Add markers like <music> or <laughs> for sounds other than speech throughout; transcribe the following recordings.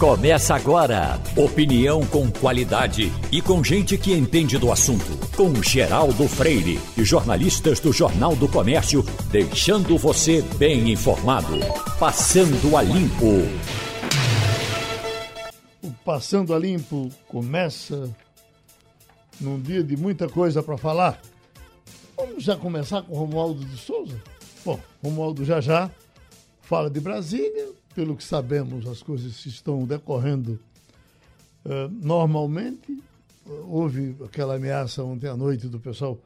Começa agora. Opinião com qualidade e com gente que entende do assunto. Com Geraldo Freire e jornalistas do Jornal do Comércio, deixando você bem informado. Passando a Limpo. O Passando a Limpo começa num dia de muita coisa para falar. Vamos já começar com Romualdo de Souza? Bom, Romualdo já já fala de Brasília, pelo que sabemos, as coisas estão decorrendo uh, normalmente. Houve aquela ameaça ontem à noite do pessoal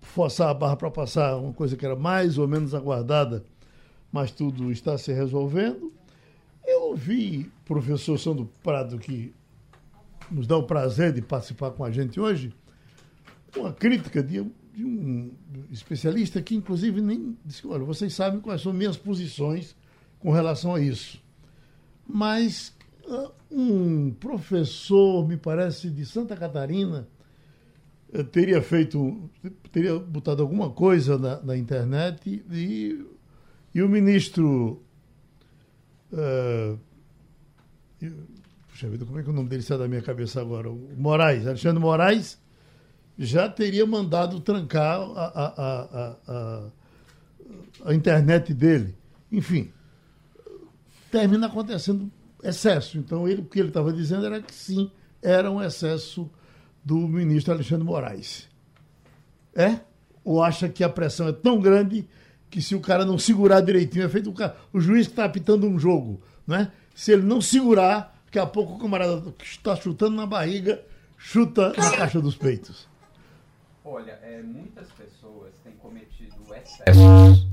forçar a barra para passar uma coisa que era mais ou menos aguardada, mas tudo está se resolvendo. Eu ouvi o professor Sandro Prado, que nos dá o prazer de participar com a gente hoje, uma crítica de, de um especialista que, inclusive, nem disse: olha, vocês sabem quais são minhas posições com relação a isso. Mas uh, um professor, me parece, de Santa Catarina, uh, teria feito, teria botado alguma coisa na, na internet e, e o ministro. Uh, puxa vida, como é que o nome dele sai da minha cabeça agora? O Moraes, Alexandre Moraes, já teria mandado trancar a, a, a, a, a internet dele. Enfim, termina acontecendo excesso. Então, ele, o que ele estava dizendo era que sim, era um excesso do ministro Alexandre Moraes. É? Ou acha que a pressão é tão grande que se o cara não segurar direitinho, é feito o, cara, o juiz que está apitando um jogo, né? Se ele não segurar, daqui a pouco o camarada que está chutando na barriga, chuta na caixa dos peitos. Olha, é, muitas pessoas têm cometido excessos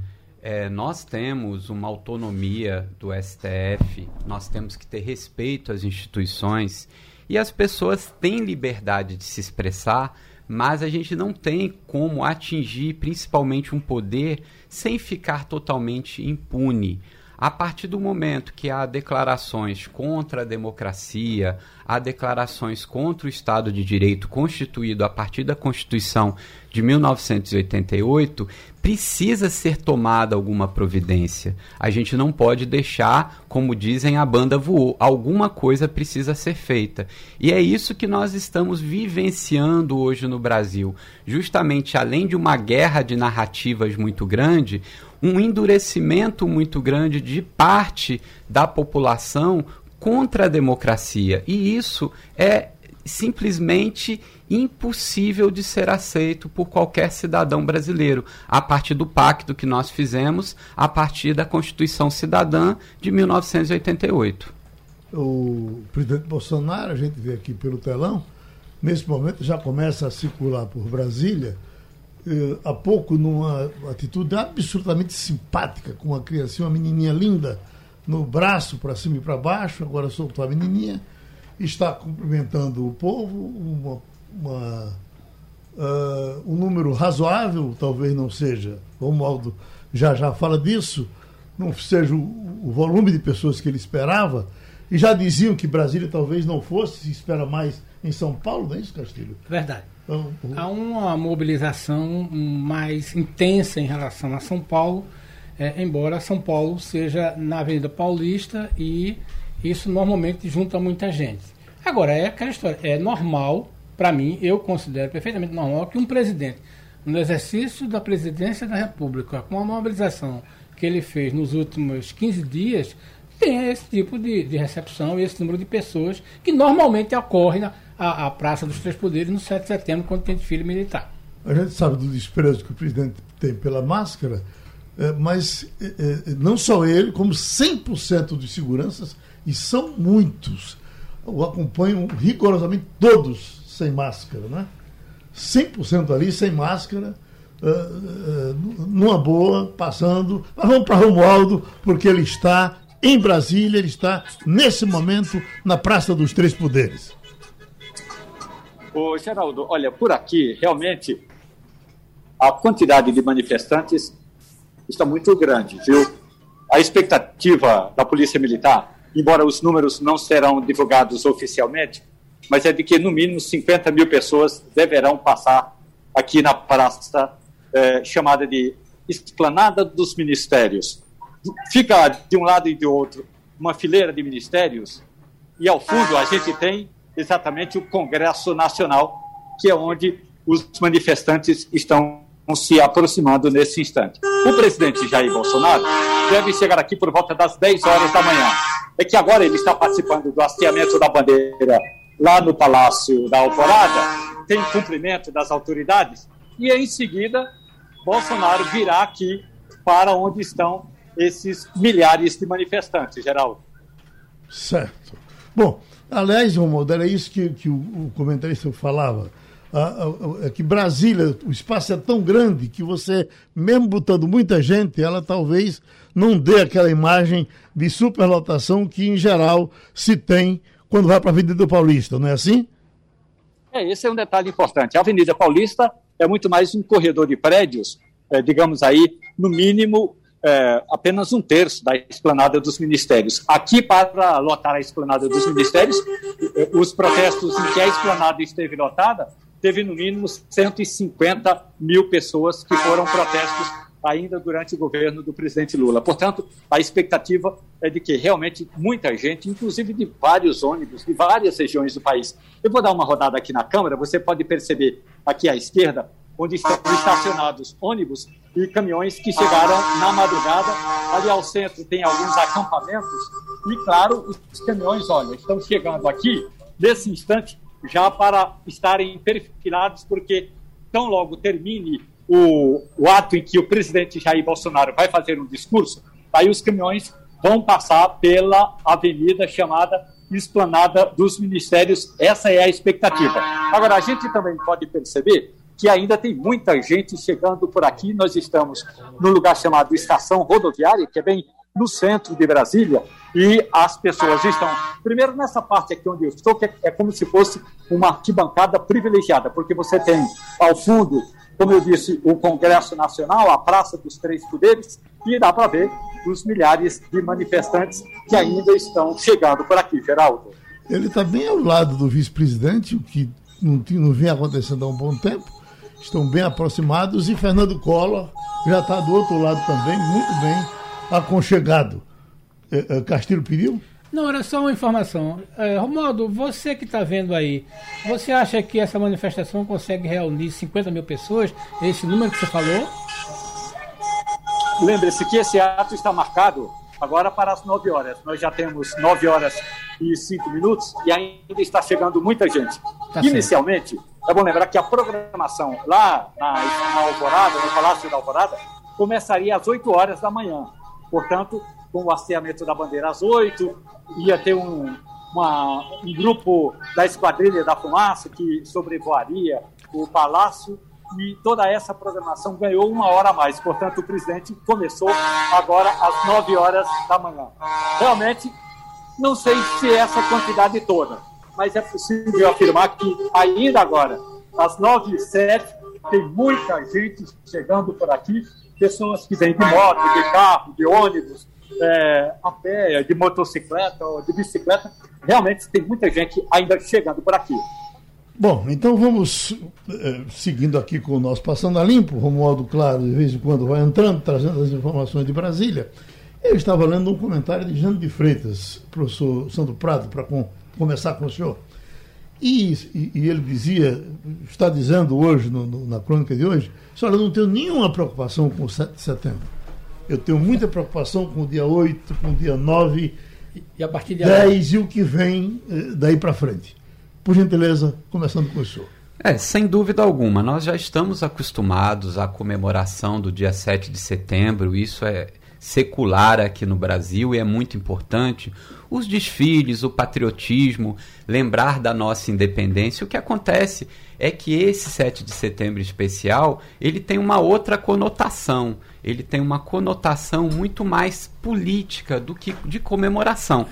é, nós temos uma autonomia do STF, nós temos que ter respeito às instituições e as pessoas têm liberdade de se expressar, mas a gente não tem como atingir principalmente um poder sem ficar totalmente impune. A partir do momento que há declarações contra a democracia, há declarações contra o Estado de Direito constituído a partir da Constituição de 1988, precisa ser tomada alguma providência. A gente não pode deixar, como dizem, a banda voou. Alguma coisa precisa ser feita. E é isso que nós estamos vivenciando hoje no Brasil. Justamente além de uma guerra de narrativas muito grande, um endurecimento muito grande de parte da população contra a democracia. E isso é simplesmente impossível de ser aceito por qualquer cidadão brasileiro, a partir do pacto que nós fizemos, a partir da Constituição Cidadã de 1988. O presidente Bolsonaro, a gente vê aqui pelo telão, nesse momento já começa a circular por Brasília, eh, há pouco numa atitude absolutamente simpática, com uma criança, uma menininha linda, no braço para cima e para baixo, agora soltou a menininha, está cumprimentando o povo, uma, uma uh, um número razoável, talvez não seja, o Romualdo já já fala disso, não seja o, o, volume de pessoas que ele esperava, e já diziam que Brasília talvez não fosse, se espera mais em São Paulo, não é isso, Castilho? Verdade. Então, Há uma mobilização mais intensa em relação a São Paulo, é, embora São Paulo seja na Avenida Paulista e isso normalmente junta muita gente. Agora, é aquela história, é normal, para mim, eu considero perfeitamente normal que um presidente, no exercício da presidência da República, com a mobilização que ele fez nos últimos 15 dias, tenha esse tipo de, de recepção e esse número de pessoas que normalmente ocorre na a, a Praça dos Três Poderes no 7 de setembro, quando tem desfile militar. A gente sabe do desprezo que o presidente tem pela máscara, mas é, é, não só ele, como 100% dos seguranças, e são muitos, o acompanham rigorosamente todos sem máscara, né? 100% ali sem máscara, numa boa, passando. Mas vamos para Romualdo, porque ele está em Brasília, ele está nesse momento na Praça dos Três Poderes. Ô, Geraldo, olha, por aqui, realmente, a quantidade de manifestantes está muito grande, viu? A expectativa da Polícia Militar, embora os números não serão divulgados oficialmente, mas é de que no mínimo 50 mil pessoas deverão passar aqui na praça é, chamada de Esplanada dos Ministérios. Fica de um lado e de outro uma fileira de ministérios E ao fundo a gente tem exatamente o Congresso Nacional, que é onde os manifestantes estão se aproximando nesse instante. O presidente Jair Bolsonaro deve chegar aqui por volta das 10 horas da manhã. É que agora ele está participando do hasteamento da bandeira lá no Palácio da Alvorada, tem cumprimento das autoridades, e em seguida Bolsonaro virá aqui para onde estão esses milhares de manifestantes, Geraldo. Certo. Bom, aliás, Romualdo, era isso que, que o, o comentarista falava é que Brasília, o espaço é tão grande que você, mesmo botando muita gente, ela talvez não dê aquela imagem de superlotação que, em geral, se tem quando vai para a Avenida Paulista, não é assim? É, esse é um detalhe importante. A Avenida Paulista é muito mais um corredor de prédios, é, digamos aí, no mínimo é, apenas um terço da esplanada dos ministérios. Aqui, para lotar a esplanada dos ministérios, é, os protestos em que a esplanada esteve lotada teve no mínimo 150 mil pessoas que foram protestos ainda durante o governo do presidente Lula. Portanto, a expectativa é de que realmente muita gente, inclusive de vários ônibus, de várias regiões do país. Eu vou dar uma rodada aqui na Câmara, você pode perceber aqui à esquerda, onde estão estacionados ônibus e caminhões que chegaram na madrugada. Ali ao centro tem alguns acampamentos e, claro, os caminhões, olha, estão chegando aqui, nesse instante, já para estarem perfilados, porque tão logo termine o, o ato em que o presidente Jair Bolsonaro vai fazer um discurso, aí os caminhões vão passar pela avenida chamada Esplanada dos Ministérios. Essa é a expectativa. Agora, a gente também pode perceber que ainda tem muita gente chegando por aqui. Nós estamos no lugar chamado Estação Rodoviária, que é bem no centro de Brasília, e as pessoas estão, primeiro nessa parte aqui onde eu estou, que é, como se fosse uma arquibancada privilegiada, porque você tem ao fundo, como eu disse, o Congresso Nacional, a Praça dos Três Poderes, e dá para ver os milhares de manifestantes que ainda estão chegando por aqui, Geraldo. Ele está bem ao lado do vice-presidente, o que não, não vem acontecendo há um bom tempo. Estão bem aproximados e Fernando Collor já está do outro lado também, muito bem aconchegado. É, é, Castilho pediu? Não, era só uma informação. É, Romualdo, você que está vendo aí, você acha que essa manifestação consegue reunir 50 mil pessoas? Esse número que você falou? Lembre-se que esse ato está marcado agora para as 9 horas. Nós já temos 9 horas e 5 minutos e ainda está chegando muita gente. Tá Inicialmente, certo. é bom lembrar que a programação lá na, na Alvorada, no Palácio da Alvorada, começaria às 8 horas da manhã. Portanto, com o hasteamento da bandeira às 8, ia ter um, uma, um grupo da Esquadrilha da Fumaça que sobrevoaria o palácio e toda essa programação ganhou uma hora a mais. Portanto, o presidente começou agora às 9 horas da manhã. Realmente, não sei se é essa quantidade toda, mas é possível afirmar que ainda agora, às 9 e 7, tem muita gente chegando por aqui pessoas que vêm de moto, de carro, de ônibus, é, a pé, de motocicleta ou de bicicleta. Realmente tem muita gente ainda chegando por aqui. Bom, então vamos é, seguindo aqui com o nosso Passando a Limpo. Romualdo Claro, de vez em quando, vai entrando, trazendo as informações de Brasília. Eu estava lendo um comentário de Jânio de Freitas, professor Santo Prado, para com, começar com o senhor. E, e, e, ele dizia, está dizendo hoje, no, no, na crônica de hoje, senhor, eu não tenho nenhuma preocupação com o 7 de setembro. Eu tenho muita preocupação com o dia 8, com o dia 9, e a partir de 10 e o que vem eh, daí para frente. Por gentileza, começando com o senhor. É, sem dúvida alguma. Nós já estamos acostumados à comemoração do dia 7 de setembro, isso é secular aqui no Brasil e é muito importante os desfiles, o patriotismo, lembrar da nossa independência. O que acontece é que esse 7 de setembro especial, ele tem uma outra conotação. Ele tem uma conotação muito mais política do que de comemoração.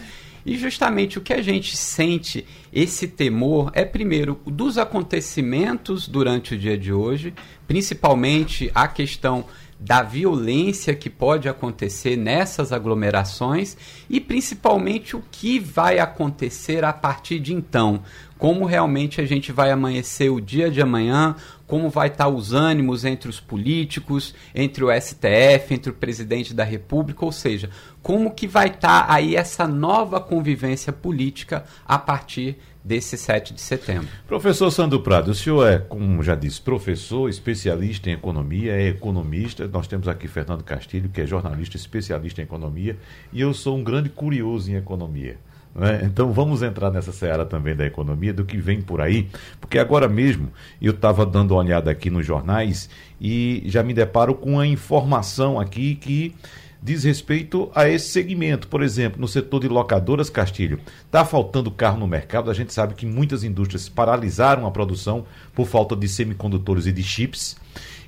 E justamente o que a gente sente esse temor é, primeiro, dos acontecimentos durante o dia de hoje, principalmente a questão da violência que pode acontecer nessas aglomerações e principalmente o que vai acontecer a partir de então, como realmente a gente vai amanhecer o dia de amanhã, como vai estar os ânimos entre os políticos, entre o STF, entre o presidente da República, ou seja, como que vai estar aí essa nova convivência política a partir desse 7 de setembro. Professor Sandro Prado, o senhor é, como já disse, professor, especialista em economia, é economista. Nós temos aqui Fernando Castilho, que é jornalista especialista em economia, e eu sou um grande curioso em economia. Né? Então vamos entrar nessa seara também da economia, do que vem por aí, porque agora mesmo eu estava dando uma olhada aqui nos jornais e já me deparo com a informação aqui que diz respeito a esse segmento. Por exemplo, no setor de locadoras, Castilho, está faltando carro no mercado. A gente sabe que muitas indústrias paralisaram a produção por falta de semicondutores e de chips.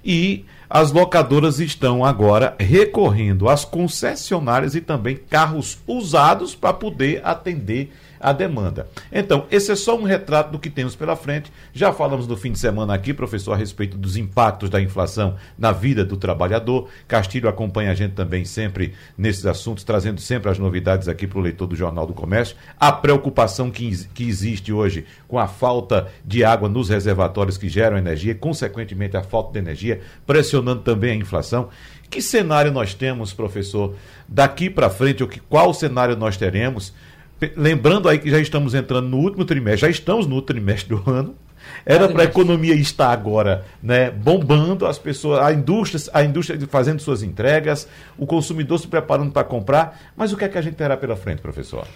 E as locadoras estão agora recorrendo às concessionárias e também carros usados para poder atender a demanda. Então, esse é só um retrato do que temos pela frente. Já falamos no fim de semana aqui, professor, a respeito dos impactos da inflação na vida do trabalhador. Castilho acompanha a gente também sempre nesses assuntos, trazendo sempre as novidades aqui para o leitor do Jornal do Comércio. A preocupação que, que existe hoje com a falta de água nos reservatórios que geram energia, consequentemente a falta de energia, pressionando também a inflação. Que cenário nós temos, professor, daqui para frente, ou que, qual cenário nós teremos? Lembrando aí que já estamos entrando no último trimestre, já estamos no último trimestre do ano. Era para a economia estar agora né, bombando, as pessoas, a indústria, a indústria fazendo suas entregas, o consumidor se preparando para comprar. Mas o que é que a gente terá pela frente, professor?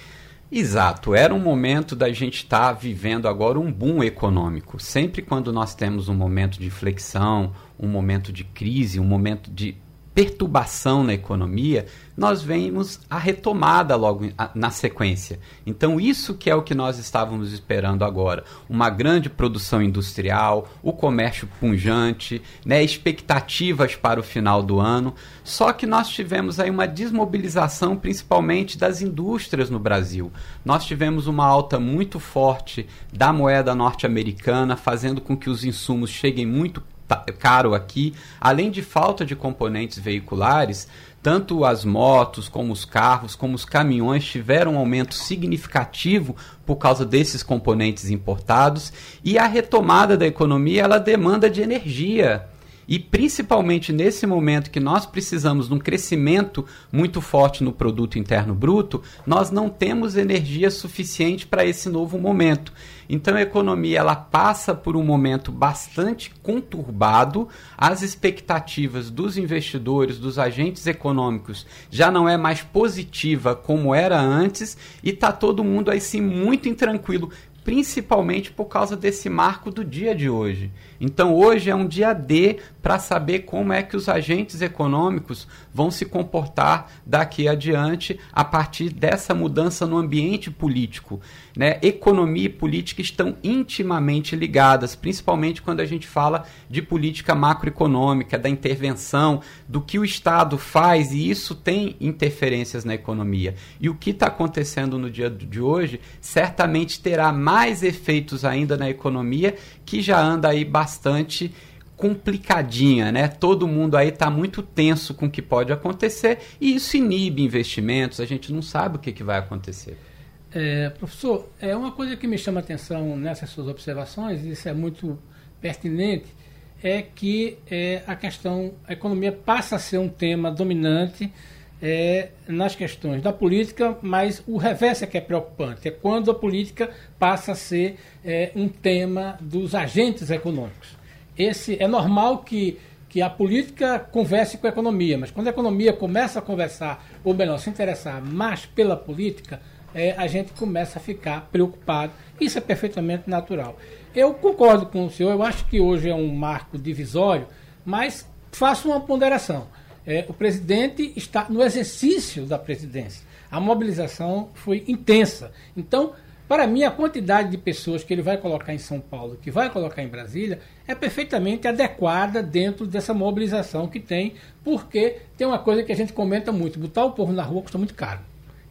Exato, era um momento da gente estar tá vivendo agora um boom econômico. Sempre quando nós temos um momento de flexão, um momento de crise, um momento de perturbação na economia, nós vemos a retomada logo na sequência. Então, isso que é o que nós estávamos esperando agora. Uma grande produção industrial, o comércio punjante, né, expectativas para o final do ano. Só que nós tivemos aí uma desmobilização, principalmente das indústrias no Brasil. Nós tivemos uma alta muito forte da moeda norte-americana, fazendo com que os insumos cheguem muito caro aqui, além de falta de componentes veiculares, tanto as motos, como os carros, como os caminhões tiveram um aumento significativo por causa desses componentes importados e a retomada da economia ela demanda de energia. E principalmente nesse momento que nós precisamos de um crescimento muito forte no produto interno bruto, nós não temos energia suficiente para esse novo momento. Então a economia ela passa por um momento bastante conturbado, as expectativas dos investidores, dos agentes econômicos já não é mais positiva como era antes. E tá todo mundo aí sim muito intranquilo, principalmente por causa desse marco do dia de hoje. Então hoje é um dia D para saber como é que os agentes econômicos vão se comportar daqui adiante a partir dessa mudança no ambiente político. Né? Economia e política estão intimamente ligadas, principalmente quando a gente fala de política macroeconômica, da intervenção, do que o Estado faz, e isso tem interferências na economia. E o que está acontecendo no dia de hoje certamente terá mais efeitos ainda na economia, que já anda aí bastante complicadinha, né? Todo mundo aí está muito tenso com o que pode acontecer e isso inibe investimentos, a gente não sabe o que, que vai acontecer. É, professor, é uma coisa que me chama a atenção nessas suas observações, e isso é muito pertinente, é que é, a questão, a economia passa a ser um tema dominante é, nas questões da política, mas o reverso é que é preocupante, é quando a política passa a ser é, um tema dos agentes econômicos. Esse é normal que que a política converse com a economia, mas quando a economia começa a conversar, ou melhor, se interessar mais pela política, é, a gente começa a ficar preocupado. Isso é perfeitamente natural. Eu concordo com o senhor, eu acho que hoje é um marco divisório, mas faço uma ponderação. É, o presidente está no exercício da presidência. A mobilização foi intensa. Então, para mim, a quantidade de pessoas que ele vai colocar em São Paulo, que vai colocar em Brasília, é perfeitamente adequada dentro dessa mobilização que tem, porque tem uma coisa que a gente comenta muito: botar o povo na rua custa muito caro.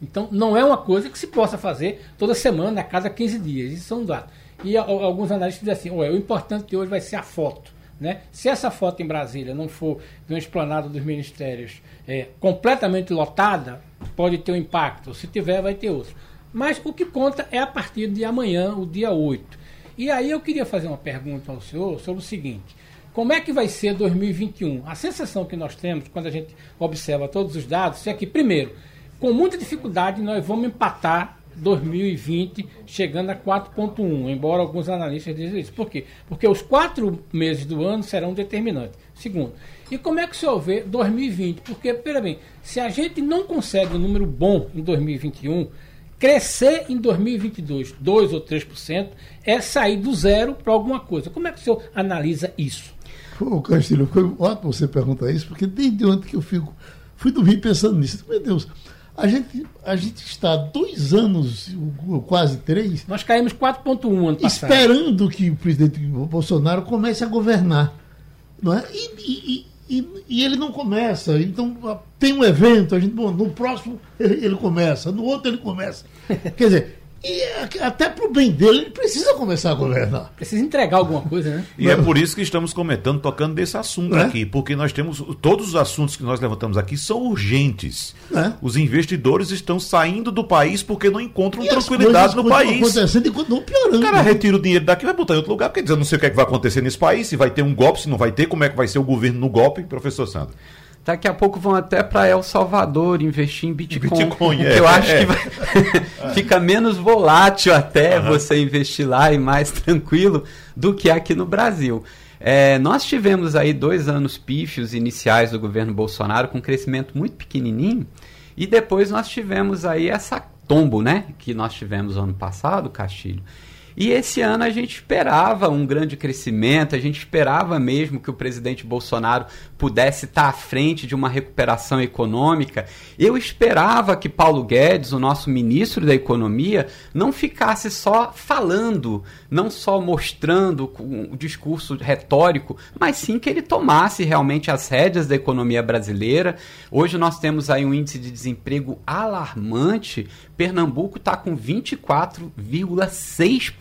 Então, não é uma coisa que se possa fazer toda semana, a cada 15 dias. Isso são dados. E alguns analistas dizem assim: o importante de hoje vai ser a foto. Né? Se essa foto em Brasília não for de uma esplanada dos ministérios é, completamente lotada, pode ter um impacto. Se tiver, vai ter outro. Mas o que conta é a partir de amanhã, o dia 8. E aí eu queria fazer uma pergunta ao senhor sobre o seguinte: como é que vai ser 2021? A sensação que nós temos quando a gente observa todos os dados é que, primeiro, com muita dificuldade nós vamos empatar 2020 chegando a 4,1, embora alguns analistas dizem isso. Por quê? Porque os quatro meses do ano serão determinantes. Segundo, e como é que o senhor vê 2020? Porque, pera bem, se a gente não consegue um número bom em 2021, crescer em 2022 2 ou 3% é sair do zero para alguma coisa. Como é que o senhor analisa isso? Ô, Castilho, foi ótimo você perguntar isso, porque desde ontem que eu fico, fui dormir pensando nisso. Meu Deus, a gente, a gente está dois anos, quase três. Nós caímos 4,1 ano passado. Esperando que o presidente Bolsonaro comece a governar. Não é? E, e, e, e ele não começa. Então, tem um evento, a gente, bom, no próximo ele, ele começa, no outro ele começa. <laughs> Quer dizer, e até para o bem dele, ele precisa começar a governar. Precisa entregar alguma coisa, né? E é por isso que estamos comentando, tocando desse assunto é? aqui, porque nós temos. Todos os assuntos que nós levantamos aqui são urgentes. É? Os investidores estão saindo do país porque não encontram e tranquilidade no país. acontecendo e continuam piorando. O cara retira o dinheiro daqui e vai botar em outro lugar, porque diz, eu não sei o que, é que vai acontecer nesse país, se vai ter um golpe, se não vai ter, como é que vai ser o governo no golpe, professor Sandro. Daqui a pouco vão até para El Salvador investir em Bitcoin. Bitcoin é, eu acho é. que vai, <laughs> fica menos volátil até uhum. você investir lá e mais <laughs> tranquilo do que aqui no Brasil. É, nós tivemos aí dois anos pífios iniciais do governo Bolsonaro com um crescimento muito pequenininho e depois nós tivemos aí essa tombo, né, que nós tivemos ano passado, Castilho, e esse ano a gente esperava um grande crescimento, a gente esperava mesmo que o presidente Bolsonaro pudesse estar à frente de uma recuperação econômica. Eu esperava que Paulo Guedes, o nosso ministro da Economia, não ficasse só falando, não só mostrando o discurso retórico, mas sim que ele tomasse realmente as rédeas da economia brasileira. Hoje nós temos aí um índice de desemprego alarmante. Pernambuco está com 24,6%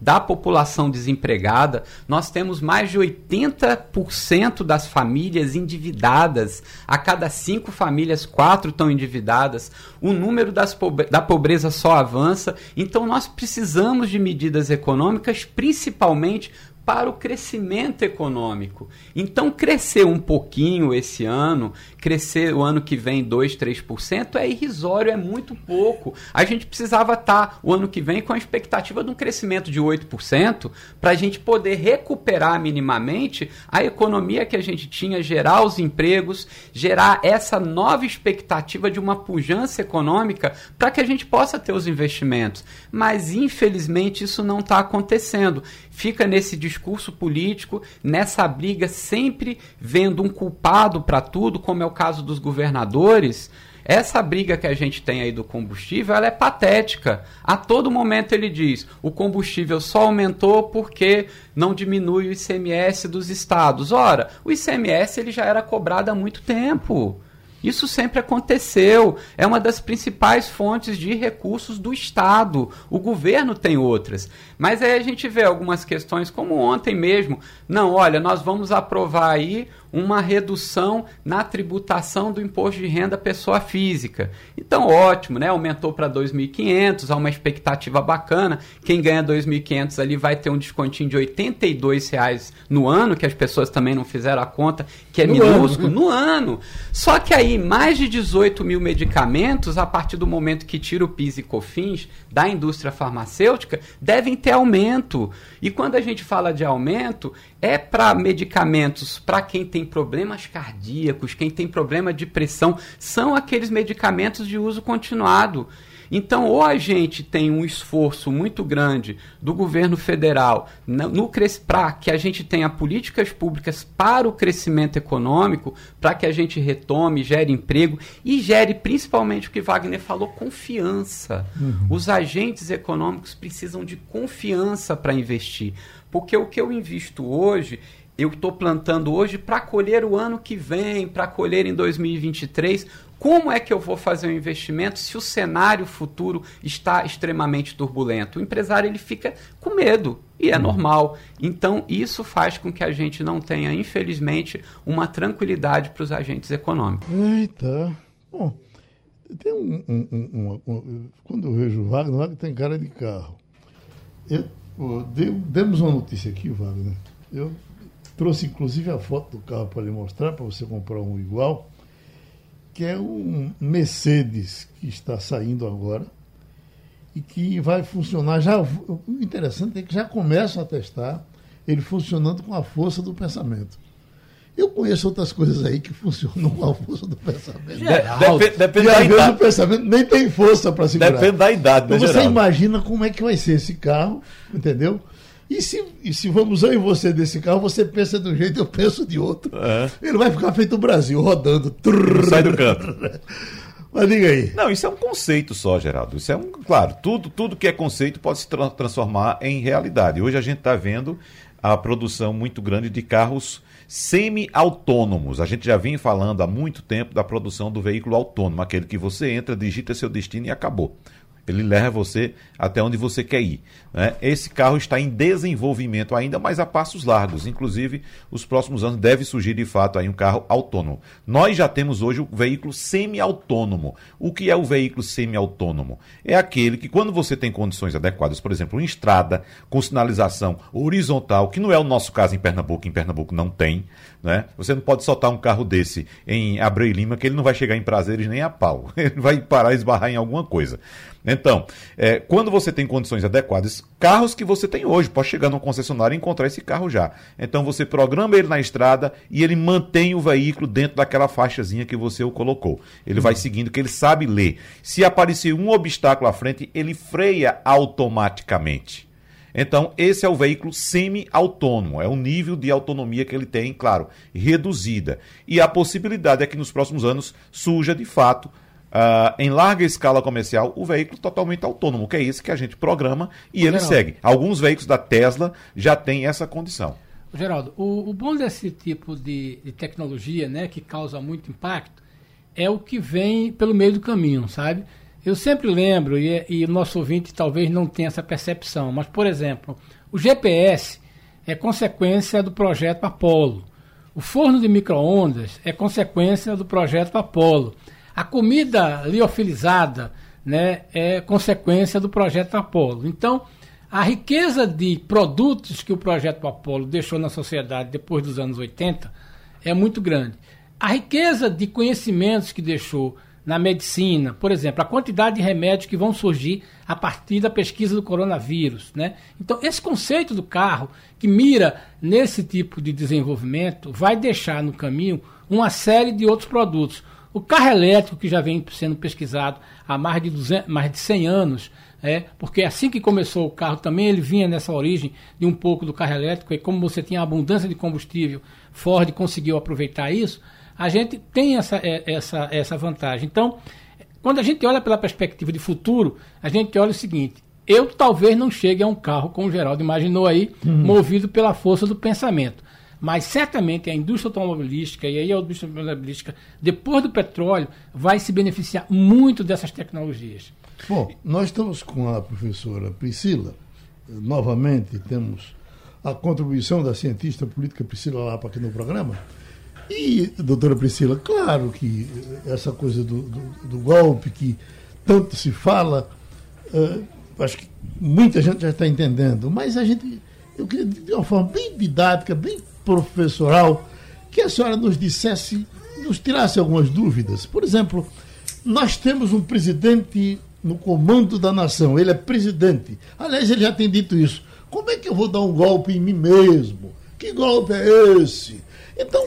da população desempregada, nós temos mais de 80% das famílias endividadas. A cada cinco famílias, quatro estão endividadas. O número das pobre da pobreza só avança. Então, nós precisamos de medidas econômicas, principalmente para o crescimento econômico. Então, crescer um pouquinho esse ano, crescer o ano que vem 2, 3% é irrisório, é muito pouco. A gente precisava estar o ano que vem com a expectativa de um crescimento de 8% para a gente poder recuperar minimamente a economia que a gente tinha, gerar os empregos, gerar essa nova expectativa de uma pujança econômica para que a gente possa ter os investimentos. Mas, infelizmente, isso não está acontecendo. Fica nesse discurso político, nessa briga, sempre vendo um culpado para tudo, como é o caso dos governadores. Essa briga que a gente tem aí do combustível, ela é patética. A todo momento ele diz: o combustível só aumentou porque não diminui o ICMS dos estados. Ora, o ICMS ele já era cobrado há muito tempo. Isso sempre aconteceu. É uma das principais fontes de recursos do Estado. O governo tem outras. Mas aí a gente vê algumas questões, como ontem mesmo. Não, olha, nós vamos aprovar aí uma redução na tributação do imposto de renda pessoa física. Então, ótimo, né? Aumentou para 2.500, há uma expectativa bacana. Quem ganha 2.500 ali vai ter um descontinho de R$ reais no ano, que as pessoas também não fizeram a conta, que é no minúsculo, ano. no ano. Só que aí, mais de 18 mil medicamentos, a partir do momento que tira o PIS e COFINS da indústria farmacêutica, devem ter aumento. E quando a gente fala de aumento, é para medicamentos para quem tem problemas cardíacos, quem tem problema de pressão, são aqueles medicamentos de uso continuado. Então, ou a gente tem um esforço muito grande do governo federal para que a gente tenha políticas públicas para o crescimento econômico, para que a gente retome, gere emprego e gere principalmente o que Wagner falou, confiança. Uhum. Os agentes econômicos precisam de confiança para investir. Porque o que eu invisto hoje, eu estou plantando hoje para colher o ano que vem, para colher em 2023. Como é que eu vou fazer um investimento se o cenário futuro está extremamente turbulento? O empresário ele fica com medo e é uhum. normal. Então isso faz com que a gente não tenha, infelizmente, uma tranquilidade para os agentes econômicos. Eita, bom, Tem um, um, um, um, Quando eu vejo o Wagner, o Wagner tem cara de carro. Eu, demos uma notícia aqui, Wagner. Eu trouxe inclusive a foto do carro para lhe mostrar, para você comprar um igual, que é um Mercedes que está saindo agora e que vai funcionar. Já, o interessante é que já começam a testar ele funcionando com a força do pensamento. Eu conheço outras coisas aí que funcionam com a força do pensamento. Depende, depende da idade. o pensamento nem tem força para segurar. Depende da idade, né, então Você imagina como é que vai ser esse carro, entendeu? E se, e se vamos eu e você desse carro, você pensa de um jeito, eu penso de outro. É. Ele vai ficar feito o Brasil, rodando. Trrr, sai do canto. <laughs> Mas diga aí. Não, isso é um conceito só, Geraldo. Isso é um. Claro, tudo, tudo que é conceito pode se tra transformar em realidade. Hoje a gente está vendo a produção muito grande de carros semi-autônomos. A gente já vem falando há muito tempo da produção do veículo autônomo, aquele que você entra, digita seu destino e acabou. Ele leva você até onde você quer ir. Né? Esse carro está em desenvolvimento ainda, mas a passos largos. Inclusive, os próximos anos deve surgir de fato aí um carro autônomo. Nós já temos hoje o veículo semi-autônomo. O que é o veículo semi-autônomo? É aquele que, quando você tem condições adequadas, por exemplo, em estrada, com sinalização horizontal, que não é o nosso caso em Pernambuco, em Pernambuco não tem, né? Você não pode soltar um carro desse em Abreu e Lima, que ele não vai chegar em prazeres nem a pau. <laughs> Ele vai parar e esbarrar em alguma coisa. Então, é, quando você tem condições adequadas, carros que você tem hoje, pode chegar num concessionário e encontrar esse carro já. Então você programa ele na estrada e ele mantém o veículo dentro daquela faixazinha que você o colocou. Ele vai seguindo, que ele sabe ler. Se aparecer um obstáculo à frente, ele freia automaticamente. Então, esse é o veículo semi-autônomo, é o nível de autonomia que ele tem, claro, reduzida. E a possibilidade é que nos próximos anos surja, de fato, Uh, em larga escala comercial, o veículo totalmente autônomo, que é esse que a gente programa e ele segue. Alguns veículos da Tesla já têm essa condição. Geraldo, o, o bom desse tipo de, de, tecnologia, né, que causa muito impacto, é o que vem pelo meio do caminho, sabe? Eu sempre lembro, e, e o nosso ouvinte talvez não tenha essa percepção, mas, por exemplo, o GPS é consequência do projeto Apollo. O forno de microondas é consequência do projeto Apollo. A comida liofilizada né, é consequência do projeto Apolo. Então, a riqueza de produtos que o projeto Apolo deixou na sociedade depois dos anos 80 é muito grande. A riqueza de conhecimentos que deixou na medicina, por exemplo, a quantidade de remédios que vão surgir a partir da pesquisa do coronavírus. Né? Então, esse conceito do carro, que mira nesse tipo de desenvolvimento, vai deixar no caminho uma série de outros produtos. O carro elétrico, que já vem sendo pesquisado há mais de, 200, mais de 100 anos, é, porque assim que começou o carro também ele vinha nessa origem de um pouco do carro elétrico, e como você tinha abundância de combustível, Ford conseguiu aproveitar isso, a gente tem essa, é, essa, essa vantagem. Então, quando a gente olha pela perspectiva de futuro, a gente olha o seguinte: eu talvez não chegue a um carro, como o Geraldo imaginou aí, uhum. movido pela força do pensamento. Mas certamente a indústria automobilística, e aí a indústria automobilística, depois do petróleo, vai se beneficiar muito dessas tecnologias. Bom, nós estamos com a professora Priscila, novamente temos a contribuição da cientista política Priscila Lapa aqui no programa. E, doutora Priscila, claro que essa coisa do, do, do golpe que tanto se fala, uh, acho que muita gente já está entendendo, mas a gente, eu queria de uma forma bem didática, bem professoral, que a senhora nos dissesse, nos tirasse algumas dúvidas. Por exemplo, nós temos um presidente no comando da nação, ele é presidente. Aliás, ele já tem dito isso. Como é que eu vou dar um golpe em mim mesmo? Que golpe é esse? Então,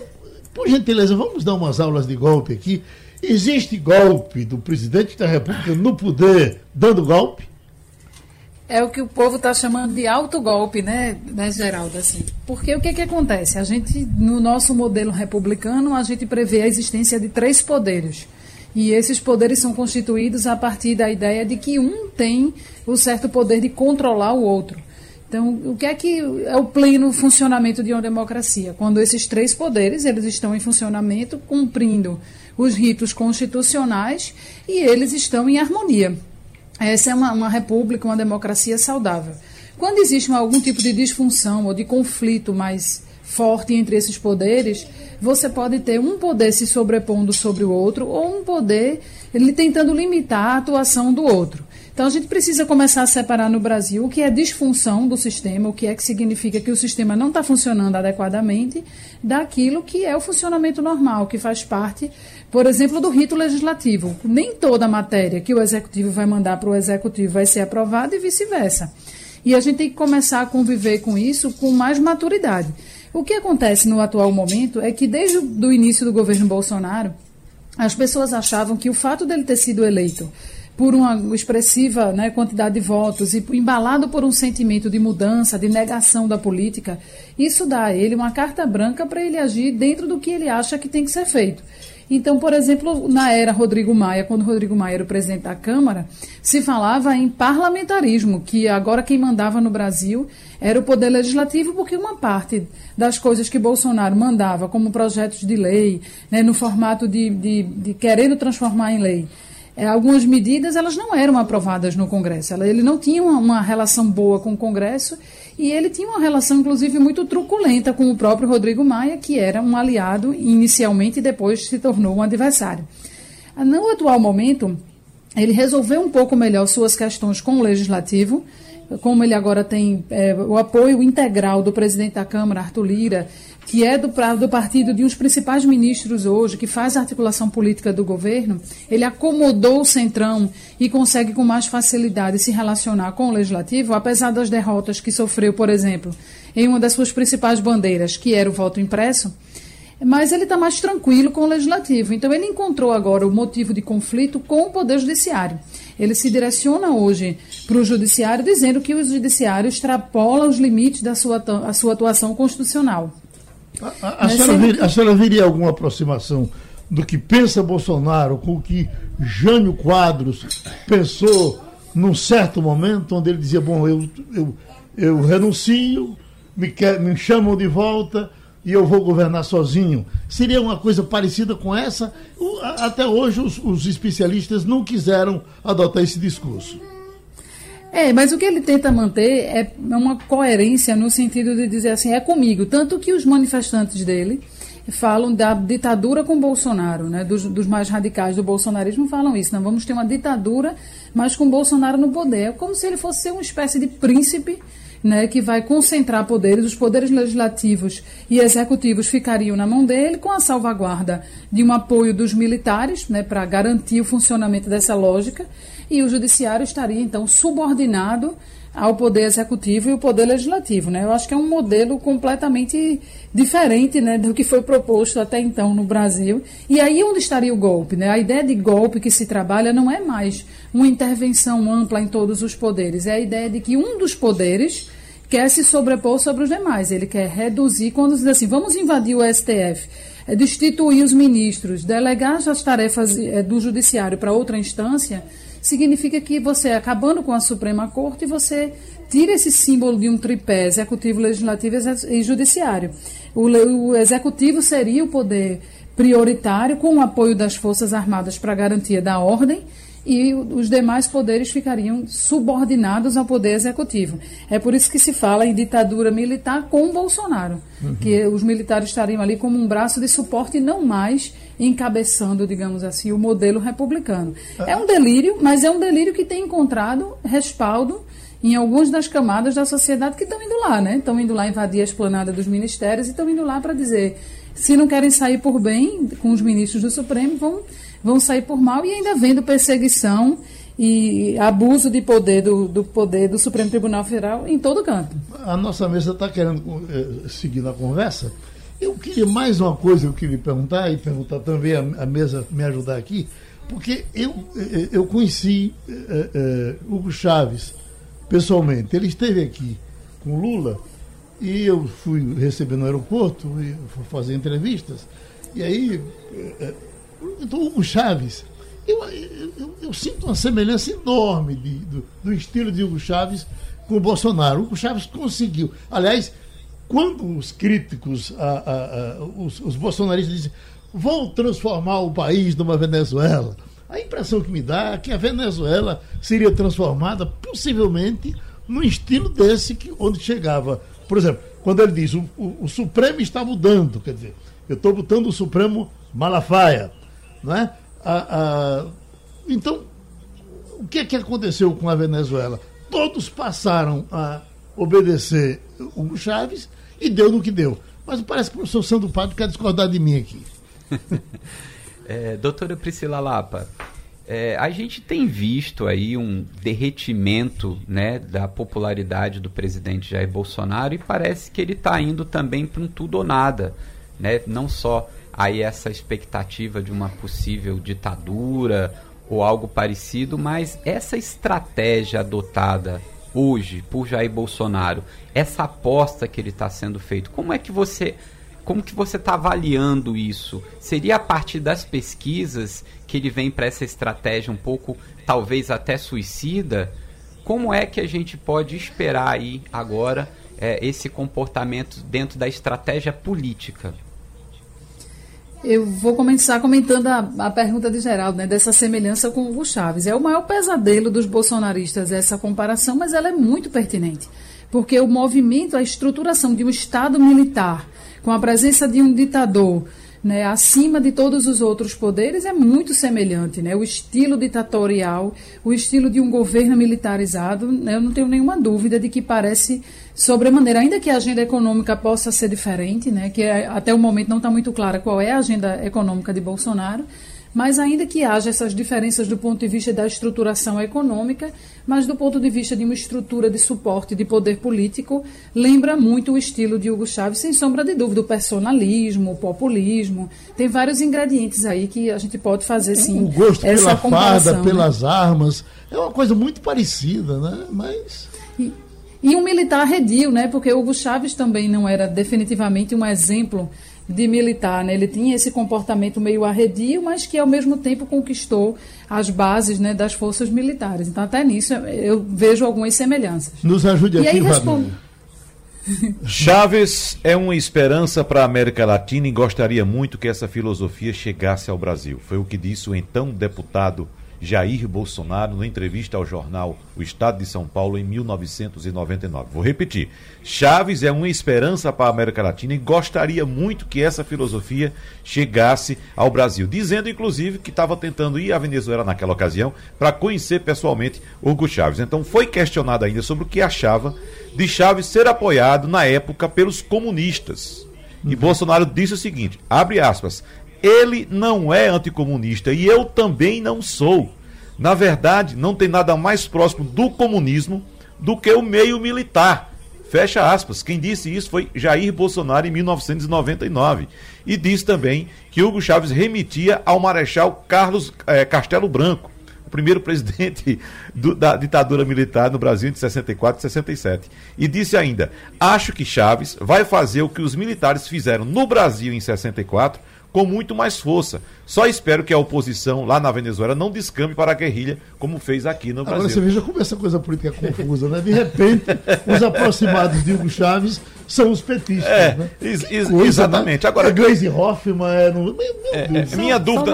por gentileza, vamos dar umas aulas de golpe aqui. Existe golpe do presidente da República no poder dando golpe? É o que o povo está chamando de autogolpe, né, né, Geraldo? Assim. Porque o que, que acontece? A gente, no nosso modelo republicano, a gente prevê a existência de três poderes. E esses poderes são constituídos a partir da ideia de que um tem o certo poder de controlar o outro. Então, o que é que é o pleno funcionamento de uma democracia? Quando esses três poderes eles estão em funcionamento, cumprindo os ritos constitucionais e eles estão em harmonia. Essa é uma, uma república, uma democracia saudável. Quando existe algum tipo de disfunção ou de conflito mais forte entre esses poderes, você pode ter um poder se sobrepondo sobre o outro ou um poder ele tentando limitar a atuação do outro. Então a gente precisa começar a separar no Brasil o que é disfunção do sistema, o que é que significa que o sistema não está funcionando adequadamente, daquilo que é o funcionamento normal, que faz parte, por exemplo, do rito legislativo. Nem toda matéria que o executivo vai mandar para o executivo vai ser aprovada e vice-versa. E a gente tem que começar a conviver com isso com mais maturidade. O que acontece no atual momento é que desde o início do governo Bolsonaro, as pessoas achavam que o fato dele ter sido eleito por uma expressiva né, quantidade de votos e embalado por um sentimento de mudança, de negação da política, isso dá a ele uma carta branca para ele agir dentro do que ele acha que tem que ser feito. Então, por exemplo, na era Rodrigo Maia, quando Rodrigo Maia era o presidente da Câmara, se falava em parlamentarismo, que agora quem mandava no Brasil era o Poder Legislativo, porque uma parte das coisas que Bolsonaro mandava, como projetos de lei, né, no formato de, de, de querendo transformar em lei, é, algumas medidas elas não eram aprovadas no Congresso. Ele não tinha uma, uma, relação boa com o Congresso e ele tinha uma relação, inclusive, muito truculenta com o próprio Rodrigo Maia, que era um aliado inicialmente e depois se tornou um adversário. No atual momento, ele resolveu um pouco melhor suas questões com o Legislativo, como ele agora tem é, o apoio integral do presidente da Câmara, Arthur Lira, que é do, do partido de dos principais ministros hoje, que faz a articulação política do governo, ele acomodou o centrão e consegue com mais facilidade se relacionar com o legislativo, apesar das derrotas que sofreu, por exemplo, em uma das suas principais bandeiras, que era o voto impresso. Mas ele está mais tranquilo com o legislativo. Então, ele encontrou agora o motivo de conflito com o Poder Judiciário. Ele se direciona hoje para o Judiciário, dizendo que o Judiciário extrapola os limites da sua, sua atuação constitucional. A, a, senhora vir, a senhora viria alguma aproximação do que pensa Bolsonaro com o que Jânio Quadros pensou num certo momento, onde ele dizia: Bom, eu, eu, eu renuncio, me, quer, me chamam de volta e eu vou governar sozinho. Seria uma coisa parecida com essa? Até hoje, os, os especialistas não quiseram adotar esse discurso. É, mas o que ele tenta manter é uma coerência no sentido de dizer assim, é comigo. Tanto que os manifestantes dele falam da ditadura com Bolsonaro, né? Dos, dos, mais radicais do bolsonarismo falam isso. Não vamos ter uma ditadura, mas com Bolsonaro no poder. É como se ele fosse uma espécie de príncipe né, que vai concentrar poderes, os poderes legislativos e executivos ficariam na mão dele, com a salvaguarda de um apoio dos militares, né, para garantir o funcionamento dessa lógica, e o judiciário estaria então subordinado ao poder executivo e o poder legislativo, né? Eu acho que é um modelo completamente diferente, né, do que foi proposto até então no Brasil. E aí onde estaria o golpe, né? A ideia de golpe que se trabalha não é mais uma intervenção ampla em todos os poderes, é a ideia de que um dos poderes quer se sobrepor sobre os demais. Ele quer reduzir quando diz assim, vamos invadir o STF, é destituir os ministros, delegar as tarefas é, do judiciário para outra instância significa que você, acabando com a Suprema Corte, você tira esse símbolo de um tripé executivo, legislativo e judiciário. O, o executivo seria o poder prioritário, com o apoio das Forças Armadas para a garantia da ordem, e os demais poderes ficariam subordinados ao poder executivo. É por isso que se fala em ditadura militar com Bolsonaro, uhum. que os militares estariam ali como um braço de suporte e não mais encabeçando, digamos assim, o modelo republicano. É um delírio, mas é um delírio que tem encontrado respaldo em algumas das camadas da sociedade que estão indo lá, né? Estão indo lá invadir a esplanada dos ministérios e estão indo lá para dizer se não querem sair por bem com os ministros do Supremo, vão, vão sair por mal e ainda vendo perseguição e abuso de poder do, do poder do Supremo Tribunal Federal em todo canto. A nossa mesa está querendo eh, seguir na conversa. Eu queria mais uma coisa, eu queria perguntar e perguntar também a, a mesa me ajudar aqui, porque eu, eu conheci eh, eh, Hugo Chaves pessoalmente. Ele esteve aqui com Lula e eu fui receber no aeroporto e fui fazer entrevistas. E aí, eh, então Hugo Chaves, eu, eu, eu, sinto uma semelhança enorme de, do, do estilo de Hugo Chaves com o Bolsonaro. Hugo Chaves conseguiu. Aliás, quando os críticos, a, a, a, os, os bolsonaristas dizem vão transformar o país numa Venezuela, a impressão que me dá é que a Venezuela seria transformada possivelmente num estilo desse que onde chegava Por exemplo, quando ele diz o, o, o Supremo está mudando, quer dizer, eu estou botando o Supremo Malafaia. Não é? então, o que é que aconteceu com a Venezuela? Todos passaram a obedecer Hugo Chaves e deu no que deu. Mas parece que o professor Sandro Pato quer discordar de mim aqui. <laughs> é, doutora Priscila Lapa, é, a gente tem visto aí um derretimento né, da popularidade do presidente Jair Bolsonaro e parece que ele está indo também para um tudo ou nada. Né? Não só aí essa expectativa de uma possível ditadura ou algo parecido, mas essa estratégia adotada hoje por Jair Bolsonaro, essa aposta que ele está sendo feito, como é que você como que você está avaliando isso? Seria a partir das pesquisas que ele vem para essa estratégia um pouco, talvez até suicida? Como é que a gente pode esperar aí agora é, esse comportamento dentro da estratégia política? Eu vou começar comentando a, a pergunta de Geraldo, né, dessa semelhança com o Chaves. É o maior pesadelo dos bolsonaristas essa comparação, mas ela é muito pertinente. Porque o movimento, a estruturação de um Estado militar, com a presença de um ditador, né, acima de todos os outros poderes é muito semelhante. Né? O estilo ditatorial, o estilo de um governo militarizado, né, eu não tenho nenhuma dúvida de que parece sobremaneira, ainda que a agenda econômica possa ser diferente, né, que é, até o momento não está muito clara qual é a agenda econômica de Bolsonaro, mas ainda que haja essas diferenças do ponto de vista da estruturação econômica, mas do ponto de vista de uma estrutura de suporte de poder político, lembra muito o estilo de Hugo Chávez, sem sombra de dúvida, o personalismo, o populismo, tem vários ingredientes aí que a gente pode fazer sim. O gosto essa pela farda, né? pelas armas, é uma coisa muito parecida, né? Mas e, e um militar arredio, né? Porque Hugo Chávez também não era definitivamente um exemplo de militar, né? Ele tinha esse comportamento meio arredio, mas que ao mesmo tempo conquistou as bases né, das forças militares. Então, até nisso, eu vejo algumas semelhanças. Nos ajude aqui, responde... <laughs> Chaves é uma esperança para a América Latina e gostaria muito que essa filosofia chegasse ao Brasil. Foi o que disse o então deputado Jair Bolsonaro na entrevista ao jornal O Estado de São Paulo em 1999. Vou repetir: Chaves é uma esperança para a América Latina e gostaria muito que essa filosofia chegasse ao Brasil, dizendo inclusive que estava tentando ir à Venezuela naquela ocasião para conhecer pessoalmente Hugo Chaves. Então foi questionado ainda sobre o que achava de Chaves ser apoiado na época pelos comunistas. E uhum. Bolsonaro disse o seguinte: abre aspas, ele não é anticomunista e eu também não sou. Na verdade, não tem nada mais próximo do comunismo do que o meio militar. Fecha aspas. Quem disse isso foi Jair Bolsonaro em 1999. E disse também que Hugo Chávez remitia ao Marechal Carlos eh, Castelo Branco, o primeiro presidente <laughs> do, da ditadura militar no Brasil de 64 e 67. E disse ainda: Acho que Chávez vai fazer o que os militares fizeram no Brasil em 64 com muito mais força. Só espero que a oposição lá na Venezuela não descambe para a guerrilha, como fez aqui no Brasil. Agora você veja como essa coisa política é confusa, né? De repente, os aproximados de Hugo Chaves são os petistas. É, né? ex ex coisa, exatamente. Né? Agora, é Gleisi Hoffmann é. No... Meu, é, é minha dúvida,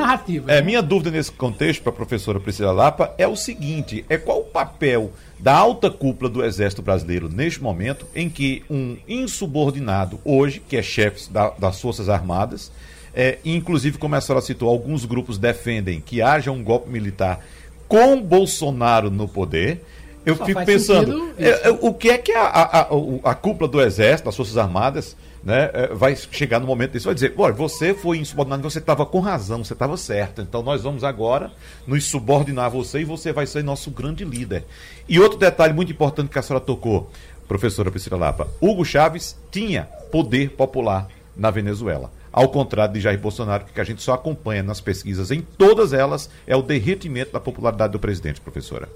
é, né? minha dúvida nesse contexto, para a professora Priscila Lapa, é o seguinte: é qual o papel da alta cúpula do Exército Brasileiro neste momento em que um insubordinado, hoje, que é chefe da, das Forças Armadas, é, inclusive, como a senhora citou, alguns grupos defendem que haja um golpe militar com Bolsonaro no poder. Eu Só fico pensando, é, é, o que é que a, a, a, a cúpula do Exército, das Forças Armadas, né, é, vai chegar no momento desse vai dizer, olha, você foi insubordinado, você estava com razão, você estava certo, então nós vamos agora nos subordinar a você e você vai ser nosso grande líder. E outro detalhe muito importante que a senhora tocou, professora Priscila Lapa, Hugo Chaves tinha poder popular na Venezuela. Ao contrário de Jair Bolsonaro, que a gente só acompanha nas pesquisas, em todas elas, é o derretimento da popularidade do presidente, professora.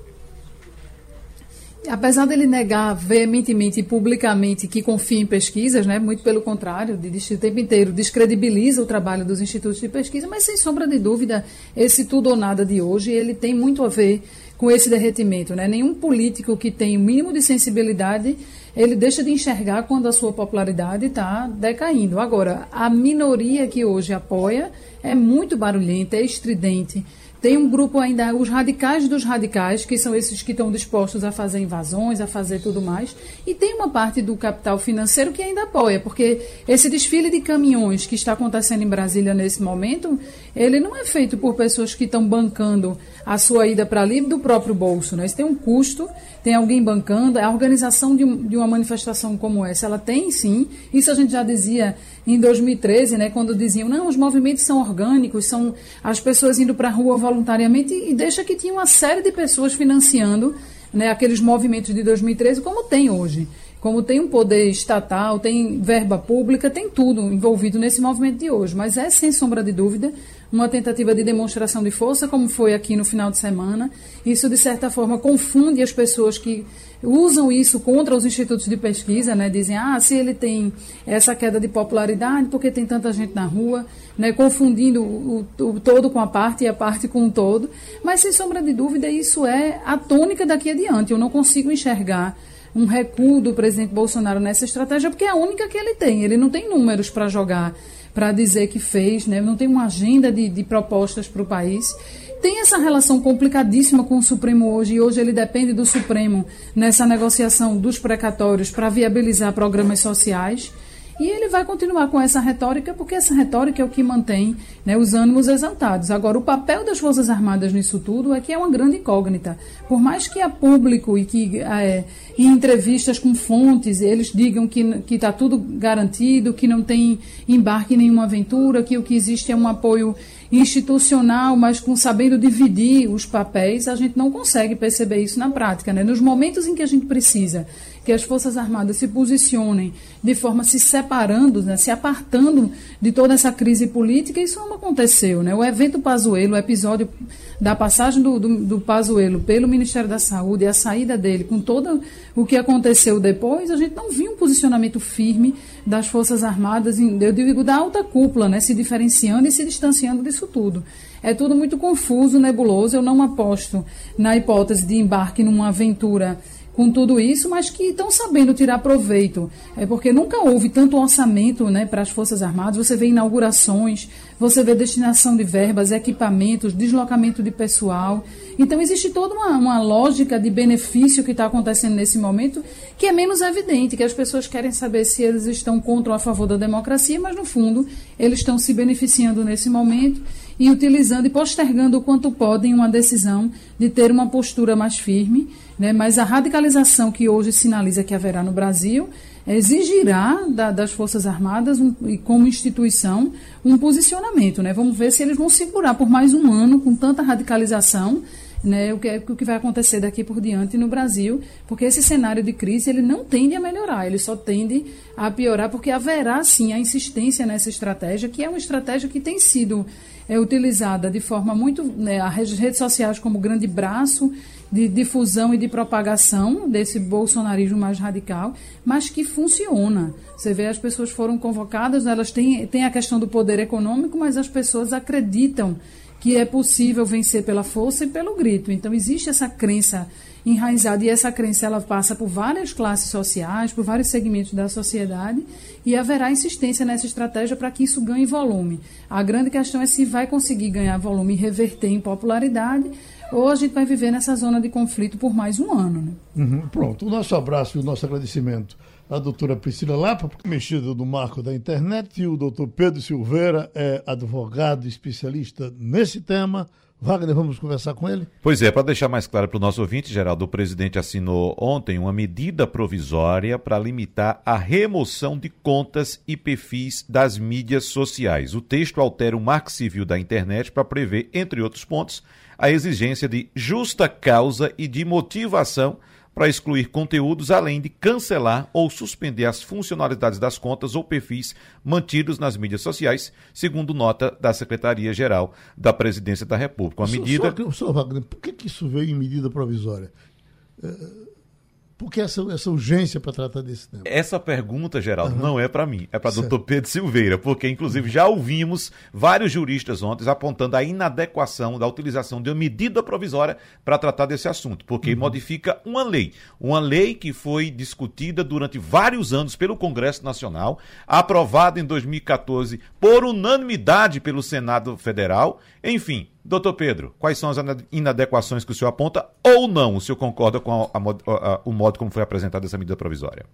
Apesar dele negar veementemente e publicamente que confia em pesquisas, né, muito pelo contrário, diz o tempo inteiro descredibiliza o trabalho dos institutos de pesquisa, mas sem sombra de dúvida, esse tudo ou nada de hoje, ele tem muito a ver com esse derretimento. Né? Nenhum político que tem o mínimo de sensibilidade, ele deixa de enxergar quando a sua popularidade está decaindo. Agora, a minoria que hoje apoia é muito barulhenta, é estridente, Tem um grupo ainda, os radicais dos radicais, que são esses que estão dispostos a fazer invasões, a fazer tudo mais. E tem uma parte do capital financeiro que ainda apoia, porque esse desfile de caminhões que está acontecendo em Brasília nesse momento, ele não é feito por pessoas que estão bancando a sua ida para ali do próprio bolso. Né? Isso tem um custo, tem alguém bancando. A organização de, de uma manifestação como essa, ela tem sim. Isso a gente já dizia em 2013, né, quando diziam, não, os movimentos são orgânicos, são as pessoas indo para a rua voluntariamente, e deixa que tinha uma série de pessoas financiando né, aqueles movimentos de 2013, como tem hoje. Como tem um poder estatal, tem verba pública, tem tudo envolvido nesse movimento de hoje. Mas é, sem sombra de dúvida, uma tentativa de demonstração de força, como foi aqui no final de semana. Isso, de certa forma, confunde as pessoas que usam isso contra os institutos de pesquisa, né? Dizem, ah, se ele tem essa queda de popularidade, porque tem tanta gente na rua, né? Confundindo o, o todo com a parte e a parte com o todo. Mas, sem sombra de dúvida, isso é a tônica daqui adiante. Eu não consigo enxergar um recuo do presidente Bolsonaro nessa estratégia, porque é a única que ele tem. Ele não tem números para jogar, para dizer que fez, né? não tem uma agenda de, de propostas para o país tem essa relação complicadíssima com o Supremo hoje, e hoje ele depende do Supremo nessa negociação dos precatórios para viabilizar programas sociais. E ele vai continuar com essa retórica, porque essa retórica é o que mantém né, os ânimos exaltados. Agora, o papel das Forças Armadas nisso tudo é que é uma grande incógnita. Por mais que a público e que é, em entrevistas com fontes eles digam que está tudo garantido, que não tem embarque em nenhuma aventura, que o que existe é um apoio institucional, mas com sabendo dividir os papéis, a gente não consegue perceber isso na prática. Né? Nos momentos em que a gente precisa que as Forças Armadas se posicionem de forma se separando, né, se apartando de toda essa crise política, isso não aconteceu. Né? O evento Pazuello, o episódio da passagem do, do, do pelo Ministério da Saúde e a saída dele, com todo o que aconteceu depois, a gente não viu um posicionamento firme das Forças Armadas, eu digo da alta cúpula, né, se diferenciando e se distanciando disso tudo. É tudo muito confuso, nebuloso. Eu não aposto na hipótese de embarque numa aventura com tudo isso, mas que estão sabendo tirar proveito. É porque nunca houve tanto orçamento né, para as Forças Armadas. Você vê inaugurações, você vê destinação de verbas, equipamentos, deslocamento de pessoal. Então, existe toda uma, uma lógica de benefício que está acontecendo nesse momento que é menos evidente, que as pessoas querem saber se eles estão contra ou a favor da democracia, mas, no fundo, eles estão se beneficiando nesse momento e utilizando e postergando o quanto podem uma decisão de ter uma postura mais firme. Né? Mas a radicalização que hoje sinaliza que haverá no Brasil exigirá da, das Forças Armadas um, e como instituição um posicionamento. Né? Vamos ver se eles vão segurar por mais um ano com tanta radicalização né, o, que é, o que vai acontecer daqui por diante no Brasil, porque esse cenário de crise ele não tende a melhorar, ele só tende a piorar, porque haverá sim a insistência nessa estratégia, que é uma estratégia que tem sido é utilizada de forma muito. Né, as redes sociais como grande braço de difusão e de propagação desse bolsonarismo mais radical, mas que funciona. Você vê, as pessoas foram convocadas, elas têm, têm a questão do poder econômico, mas as pessoas acreditam que é possível vencer pela força e pelo grito. Então, existe essa crença enraizada e essa crença ela passa por várias classes sociais, por vários segmentos da sociedade e haverá insistência nessa estratégia para que isso ganhe volume. A grande questão é se vai conseguir ganhar volume e reverter em popularidade ou a gente vai viver nessa zona de conflito por mais um ano. Né? Uhum, pronto. O nosso abraço e o nosso agradecimento à doutora Priscila Lapa, mexida do marco da internet, e o doutor Pedro Silveira é advogado especialista nesse tema. Wagner, vamos conversar com ele? Pois é, para deixar mais claro para o nosso ouvinte, Geraldo, o presidente assinou ontem uma medida provisória para limitar a remoção de contas e perfis das mídias sociais. O texto altera o marco civil da internet para prever, entre outros pontos, a exigência de justa causa e de motivação para excluir conteúdos, além de cancelar ou suspender as funcionalidades das contas ou perfis mantidos nas mídias sociais, segundo nota da Secretaria-Geral da Presidência da República. Uma medida. Só, só, Wagner, por que, que isso veio em medida provisória? É por que essa, essa urgência para tratar desse tema? Essa pergunta, Geraldo, uhum. não é para mim, é para doutor Pedro Silveira, porque inclusive já ouvimos vários juristas ontem apontando a inadequação da utilização de uma medida provisória para tratar desse assunto, porque uhum. modifica uma lei, uma lei que foi discutida durante vários anos pelo Congresso Nacional, aprovada em 2014 por unanimidade pelo Senado Federal Enfim, doutor Pedro, quais são as inadequações que o senhor aponta ou não? O senhor concorda com a, a, a, o modo como foi apresentada essa medida provisória?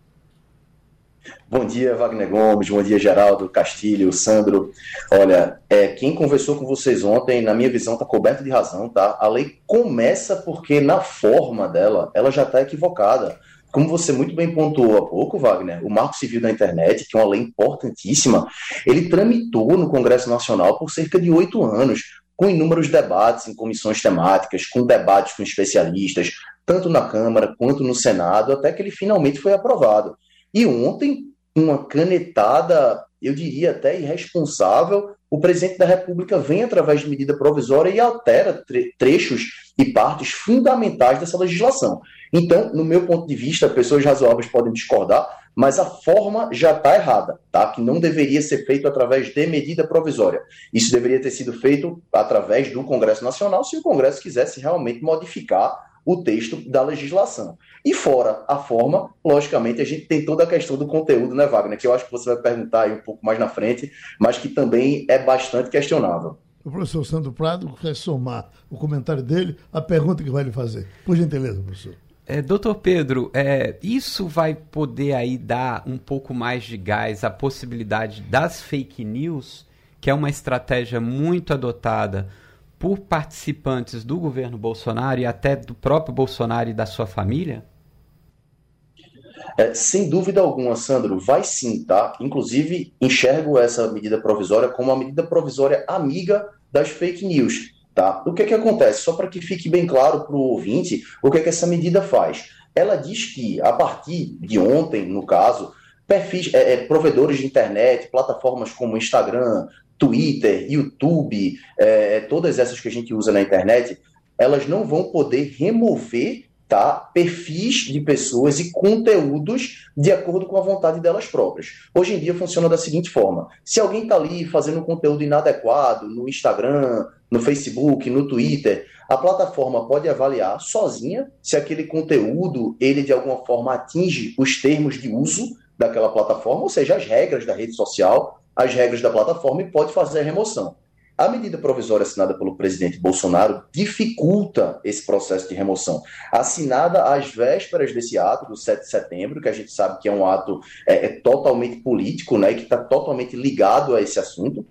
Bom dia, Wagner Gomes. Bom dia, Geraldo, Castilho, Sandro. Olha, é, quem conversou com vocês ontem, na minha visão, está coberto de razão, tá? A lei começa porque, na forma dela, ela já está equivocada. Como você muito bem pontuou há pouco, Wagner, o Marco Civil da Internet, que é uma lei importantíssima, ele tramitou no Congresso Nacional por cerca de oito anos, com inúmeros debates em comissões temáticas, com debates com especialistas, tanto na Câmara quanto no Senado, até que ele finalmente foi aprovado. E ontem, uma canetada, eu diria até irresponsável, o presidente da República vem através de medida provisória e altera tre trechos e partes fundamentais dessa legislação. Então, no meu ponto de vista, pessoas razoáveis podem discordar, mas a forma já está errada, tá? Que não deveria ser feito através de medida provisória. Isso deveria ter sido feito através do Congresso Nacional, se o Congresso quisesse realmente modificar o texto da legislação. E fora a forma, logicamente, a gente tem toda a questão do conteúdo, né, Wagner? Que eu acho que você vai perguntar aí um pouco mais na frente, mas que também é bastante questionável. O professor Sandro Prado quer somar o comentário dele à pergunta que vai lhe fazer. Por gentileza, professor. É, doutor Pedro, é, isso vai poder aí dar um pouco mais de gás à possibilidade das fake news, que é uma estratégia muito adotada por participantes do governo Bolsonaro e até do próprio Bolsonaro e da sua família? É, sem dúvida alguma, Sandro, vai sim, tá? Inclusive, enxergo essa medida provisória como uma medida provisória amiga das fake news, tá? O que é que acontece? Só para que fique bem claro para o ouvinte, o que é que essa medida faz? Ela diz que, a partir de ontem, no caso, perfis, é, é, provedores de internet, plataformas como Instagram, Twitter, YouTube, é, todas essas que a gente usa na internet, elas não vão poder remover tá, perfis de pessoas e conteúdos de acordo com a vontade delas próprias. Hoje em dia funciona da seguinte forma: se alguém está ali fazendo um conteúdo inadequado no Instagram, no Facebook, no Twitter, a plataforma pode avaliar sozinha se aquele conteúdo ele de alguma forma atinge os termos de uso daquela plataforma, ou seja, as regras da rede social, as regras da plataforma e pode fazer a remoção. A medida provisória assinada pelo presidente Bolsonaro dificulta esse processo de remoção. Assinada às vésperas desse ato, do 7 de setembro, que a gente sabe que é um ato é, é totalmente político, né, que está totalmente ligado a esse assunto.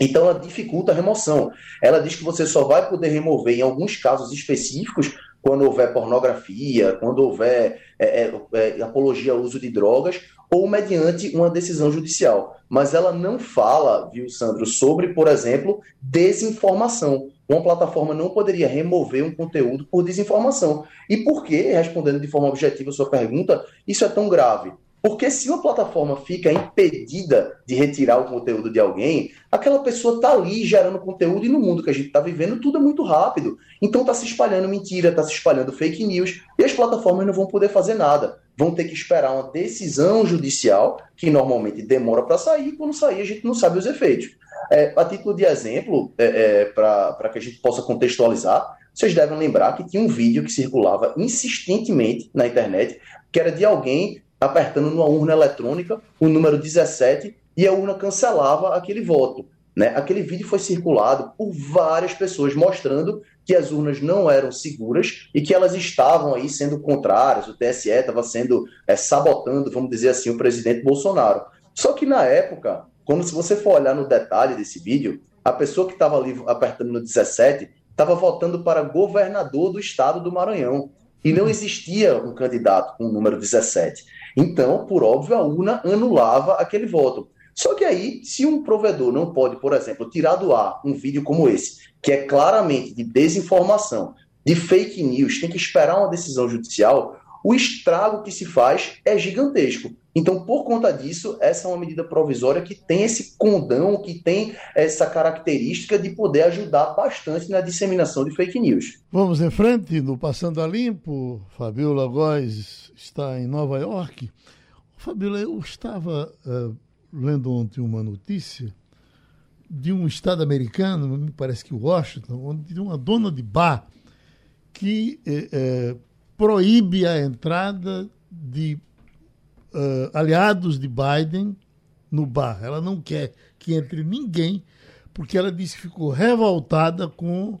Então, ela dificulta a remoção. Ela diz que você só vai poder remover em alguns casos específicos quando houver pornografia, quando houver é, é, é apologia ao uso de drogas ou mediante uma decisão judicial. Mas ela não fala, viu, Sandro, sobre, por exemplo, desinformação. Uma plataforma não poderia remover um conteúdo por desinformação. E por que, respondendo de forma objetiva a sua pergunta, isso é tão grave? Porque se uma plataforma fica impedida de retirar o conteúdo de alguém, aquela pessoa está ali gerando conteúdo e no mundo que a gente está vivendo tudo é muito rápido. Então está se espalhando mentira, está se espalhando fake news e as plataformas não vão poder fazer nada. Vão ter que esperar uma decisão judicial que normalmente demora para sair. E quando sair a gente não sabe os efeitos. É, a título de exemplo, é, é, para que a gente possa contextualizar, vocês devem lembrar que tinha um vídeo que circulava insistentemente na internet que era de alguém apertando numa urna eletrônica o número 17 e a urna cancelava aquele voto. Né? Aquele vídeo foi circulado por várias pessoas, mostrando que as urnas não eram seguras e que elas estavam aí sendo contrárias, o TSE estava sendo é, sabotando, vamos dizer assim, o presidente Bolsonaro. Só que na época, quando se você for olhar no detalhe desse vídeo, a pessoa que estava ali apertando no 17 estava votando para governador do estado do Maranhão. E não existia um candidato com o número 17. Então, por óbvio, a urna anulava aquele voto. Só que aí, se um provedor não pode, por exemplo, tirar do ar um vídeo como esse, que é claramente de desinformação, de fake news, tem que esperar uma decisão judicial, o estrago que se faz é gigantesco. Então, por conta disso, essa é uma medida provisória que tem esse condão, que tem essa característica de poder ajudar bastante na disseminação de fake news. Vamos em frente, no Passando a Limpo. Fabiola Góes está em Nova York. Fabiola, eu estava uh, lendo ontem uma notícia de um estado americano, me parece que Washington, onde de uma dona de bar que eh, eh, proíbe a entrada de uh, aliados de Biden no bar. Ela não quer que entre ninguém porque ela disse que ficou revoltada com uh,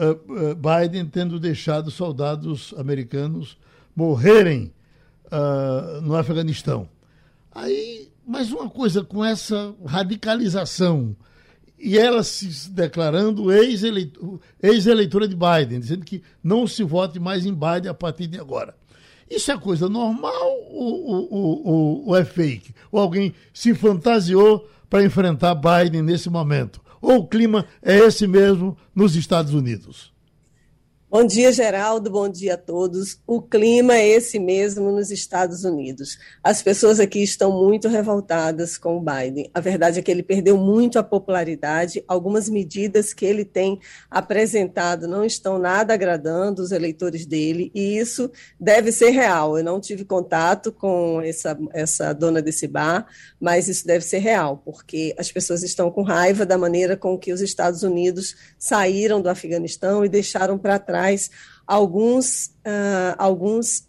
uh, Biden tendo deixado soldados americanos morrerem no Afeganistão. Aí, mais uma coisa com essa radicalização e ela se declarando ex-eleitora de Biden, dizendo que não se vote mais em Biden a partir de agora. Isso é coisa normal ou, ou, ou, ou é fake? Ou alguém se fantasiou para enfrentar Biden nesse momento? Ou o clima é esse mesmo nos Estados Unidos? Bom dia, Geraldo. Bom dia a todos. O clima é esse mesmo nos Estados Unidos. As pessoas aqui estão muito revoltadas com o Biden. A verdade é que ele perdeu muito a popularidade. Algumas medidas que ele tem apresentado não estão nada agradando os eleitores dele, e isso deve ser real. Eu não tive contato com essa, essa dona desse bar, mas isso deve ser real, porque as pessoas estão com raiva da maneira com que os Estados Unidos saíram do Afeganistão e deixaram para trás atrás alguns, uh, alguns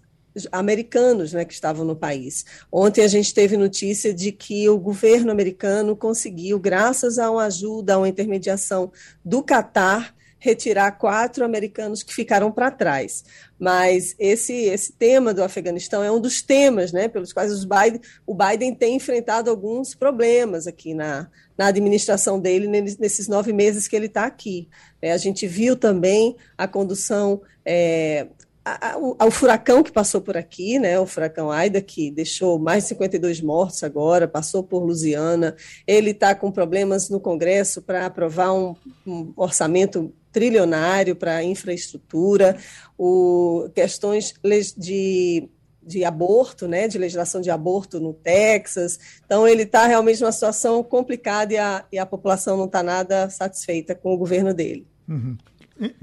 americanos né, que estavam no país. Ontem a gente teve notícia de que o governo americano conseguiu, graças a uma ajuda, a uma intermediação do Catar, retirar quatro americanos que ficaram para trás. Mas esse, esse tema do Afeganistão é um dos temas né, pelos quais os Biden, o Biden tem enfrentado alguns problemas aqui na, na administração dele nesses nove meses que ele está aqui. É, a gente viu também a condução. É, ao furacão que passou por aqui, né, o furacão Aida, que deixou mais de 52 mortos agora, passou por Lusiana, ele está com problemas no Congresso para aprovar um, um orçamento trilionário para infraestrutura, o, questões de, de aborto, né, de legislação de aborto no Texas. Então, ele está realmente numa situação complicada e a, e a população não está nada satisfeita com o governo dele. Uhum.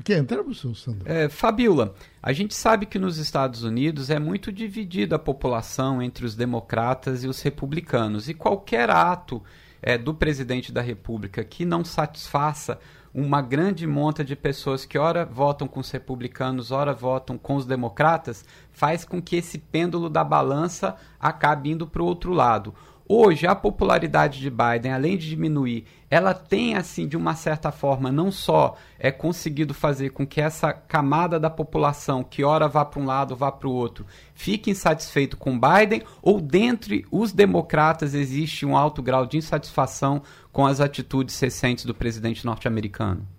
Quer professor Sandro? É, Fabiola, a gente sabe que nos Estados Unidos é muito dividida a população entre os democratas e os republicanos, e qualquer ato é, do presidente da República que não satisfaça uma grande monta de pessoas que ora votam com os republicanos, ora votam com os democratas, faz com que esse pêndulo da balança acabe indo para o outro lado. Hoje, a popularidade de Biden, além de diminuir, ela tem, assim, de uma certa forma, não só é conseguido fazer com que essa camada da população, que ora vá para um lado, vá para o outro, fique insatisfeito com Biden, ou dentre os democratas existe um alto grau de insatisfação com as atitudes recentes do presidente norte-americano?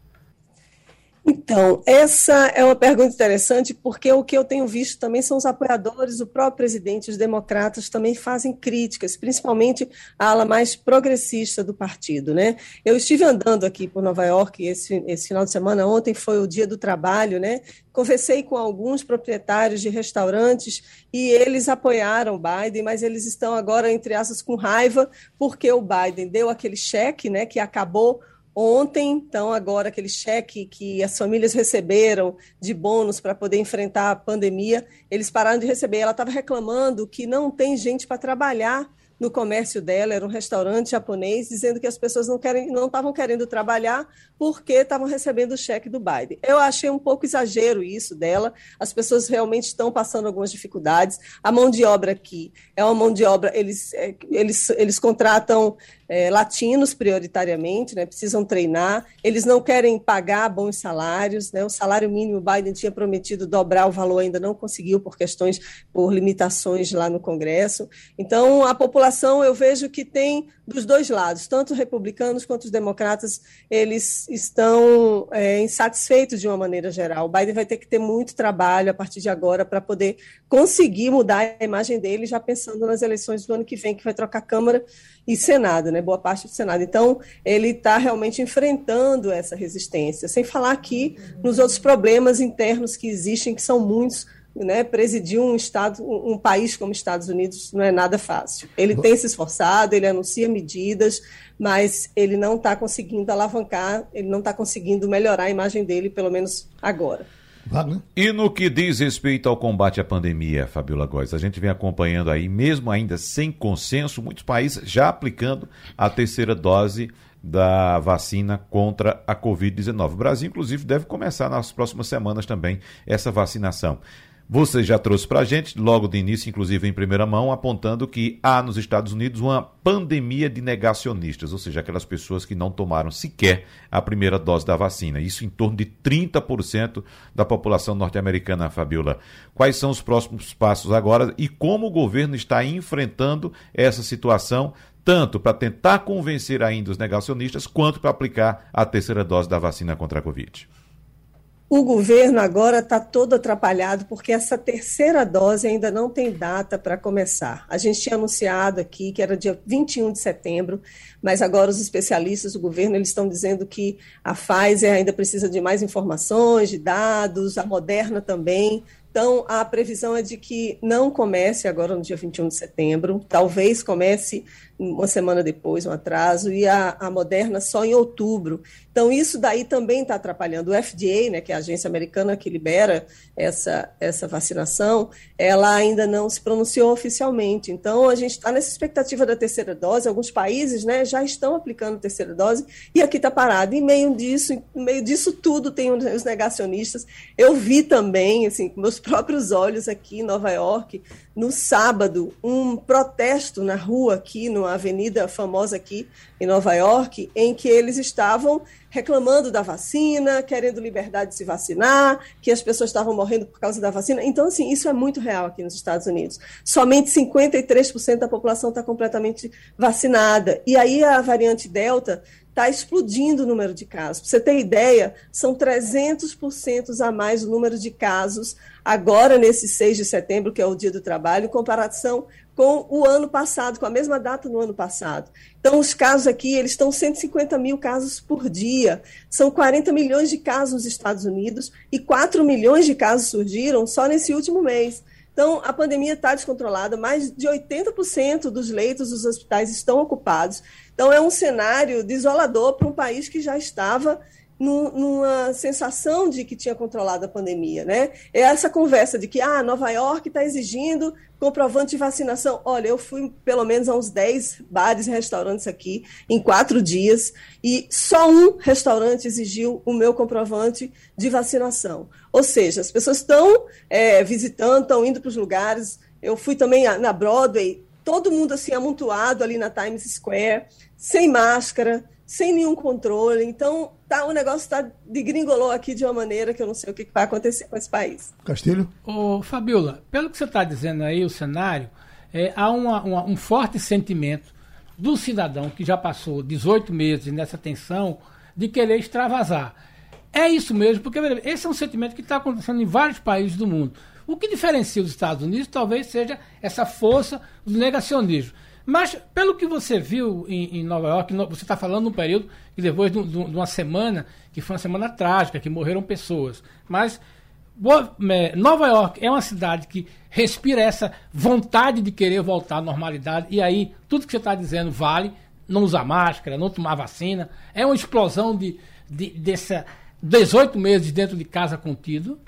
Então, essa é uma pergunta interessante, porque o que eu tenho visto também são os apoiadores, o próprio presidente, os democratas também fazem críticas, principalmente a ala mais progressista do partido. Né? Eu estive andando aqui por Nova York esse, esse final de semana, ontem foi o dia do trabalho, né? conversei com alguns proprietários de restaurantes e eles apoiaram o Biden, mas eles estão agora, entre aspas, com raiva, porque o Biden deu aquele cheque né, que acabou Ontem, então, agora aquele cheque que as famílias receberam de bônus para poder enfrentar a pandemia, eles pararam de receber. Ela estava reclamando que não tem gente para trabalhar no comércio dela, era um restaurante japonês, dizendo que as pessoas não querem, não estavam querendo trabalhar porque estavam recebendo o cheque do Biden. Eu achei um pouco exagero isso dela. As pessoas realmente estão passando algumas dificuldades. A mão de obra aqui é uma mão de obra, eles, é, eles, eles contratam é, latinos prioritariamente, né, precisam treinar, eles não querem pagar bons salários, né, o salário mínimo Biden tinha prometido dobrar o valor, ainda não conseguiu por questões, por limitações lá no Congresso. Então, a população, eu vejo que tem dos dois lados, tanto os republicanos quanto os democratas, eles estão é, insatisfeitos de uma maneira geral. O Biden vai ter que ter muito trabalho a partir de agora para poder conseguir mudar a imagem dele, já pensando nas eleições do ano que vem, que vai trocar Câmara e Senado, né? Boa parte do Senado. Então, ele está realmente enfrentando essa resistência, sem falar aqui nos outros problemas internos que existem, que são muitos né, presidir um estado, um país como Estados Unidos não é nada fácil. Ele tem se esforçado, ele anuncia medidas, mas ele não está conseguindo alavancar, ele não está conseguindo melhorar a imagem dele, pelo menos agora. E no que diz respeito ao combate à pandemia, Fabiola Góes, a gente vem acompanhando aí, mesmo ainda sem consenso, muitos países já aplicando a terceira dose da vacina contra a Covid-19. O Brasil, inclusive, deve começar nas próximas semanas também essa vacinação. Você já trouxe para a gente, logo de início, inclusive em primeira mão, apontando que há nos Estados Unidos uma pandemia de negacionistas, ou seja, aquelas pessoas que não tomaram sequer a primeira dose da vacina. Isso em torno de 30% da população norte-americana, Fabiola. Quais são os próximos passos agora e como o governo está enfrentando essa situação, tanto para tentar convencer ainda os negacionistas, quanto para aplicar a terceira dose da vacina contra a Covid? O governo agora está todo atrapalhado porque essa terceira dose ainda não tem data para começar. A gente tinha anunciado aqui que era dia 21 de setembro, mas agora os especialistas do governo eles estão dizendo que a Pfizer ainda precisa de mais informações, de dados, a Moderna também. Então, a previsão é de que não comece agora no dia 21 de setembro, talvez comece uma semana depois, um atraso, e a, a Moderna só em outubro. Então, isso daí também está atrapalhando. O FDA, né, que é a agência americana que libera essa, essa vacinação, ela ainda não se pronunciou oficialmente. Então, a gente está nessa expectativa da terceira dose. Alguns países né, já estão aplicando a terceira dose, e aqui está parado. Em meio disso, em meio disso tudo, tem os negacionistas. Eu vi também, assim, com meus <laughs> próprios olhos aqui em Nova York, no sábado, um protesto na rua aqui, numa avenida famosa aqui em Nova York, em que eles estavam reclamando da vacina, querendo liberdade de se vacinar, que as pessoas estavam morrendo por causa da vacina. Então, assim, isso é muito real aqui nos Estados Unidos. Somente 53% da população está completamente vacinada. E aí a variante Delta está explodindo o número de casos. Para você ter ideia, são 300% a mais o número de casos agora nesse 6 de setembro, que é o Dia do Trabalho, em comparação com o ano passado, com a mesma data no ano passado. Então, os casos aqui, eles estão 150 mil casos por dia. São 40 milhões de casos nos Estados Unidos e 4 milhões de casos surgiram só nesse último mês. Então, a pandemia está descontrolada, mais de 80% dos leitos dos hospitais estão ocupados. Então, é um cenário desolador para um país que já estava numa sensação de que tinha controlado a pandemia, né? É essa conversa de que ah, Nova York está exigindo comprovante de vacinação. Olha, eu fui pelo menos a uns 10 bares e restaurantes aqui em quatro dias e só um restaurante exigiu o meu comprovante de vacinação. Ou seja, as pessoas estão é, visitando, estão indo para os lugares. Eu fui também na Broadway, todo mundo assim amontoado ali na Times Square, sem máscara, sem nenhum controle. Então, tá, o negócio está de gringolou aqui de uma maneira que eu não sei o que vai acontecer com esse país. Castilho? Ô, Fabiola, pelo que você está dizendo aí, o cenário, é, há uma, uma, um forte sentimento do cidadão que já passou 18 meses nessa tensão de querer extravasar. É isso mesmo, porque esse é um sentimento que está acontecendo em vários países do mundo. O que diferencia os Estados Unidos talvez seja essa força do negacionismo. Mas, pelo que você viu em, em Nova York, você está falando num período que depois de, de, uma semana, que foi uma semana trágica, que morreram pessoas. Mas é, Nova York é uma cidade que respira essa vontade de querer voltar à normalidade, e aí tudo que você está dizendo vale. Não usar máscara, não tomar vacina. É uma explosão de, de, dessa 18 meses dentro de casa contido.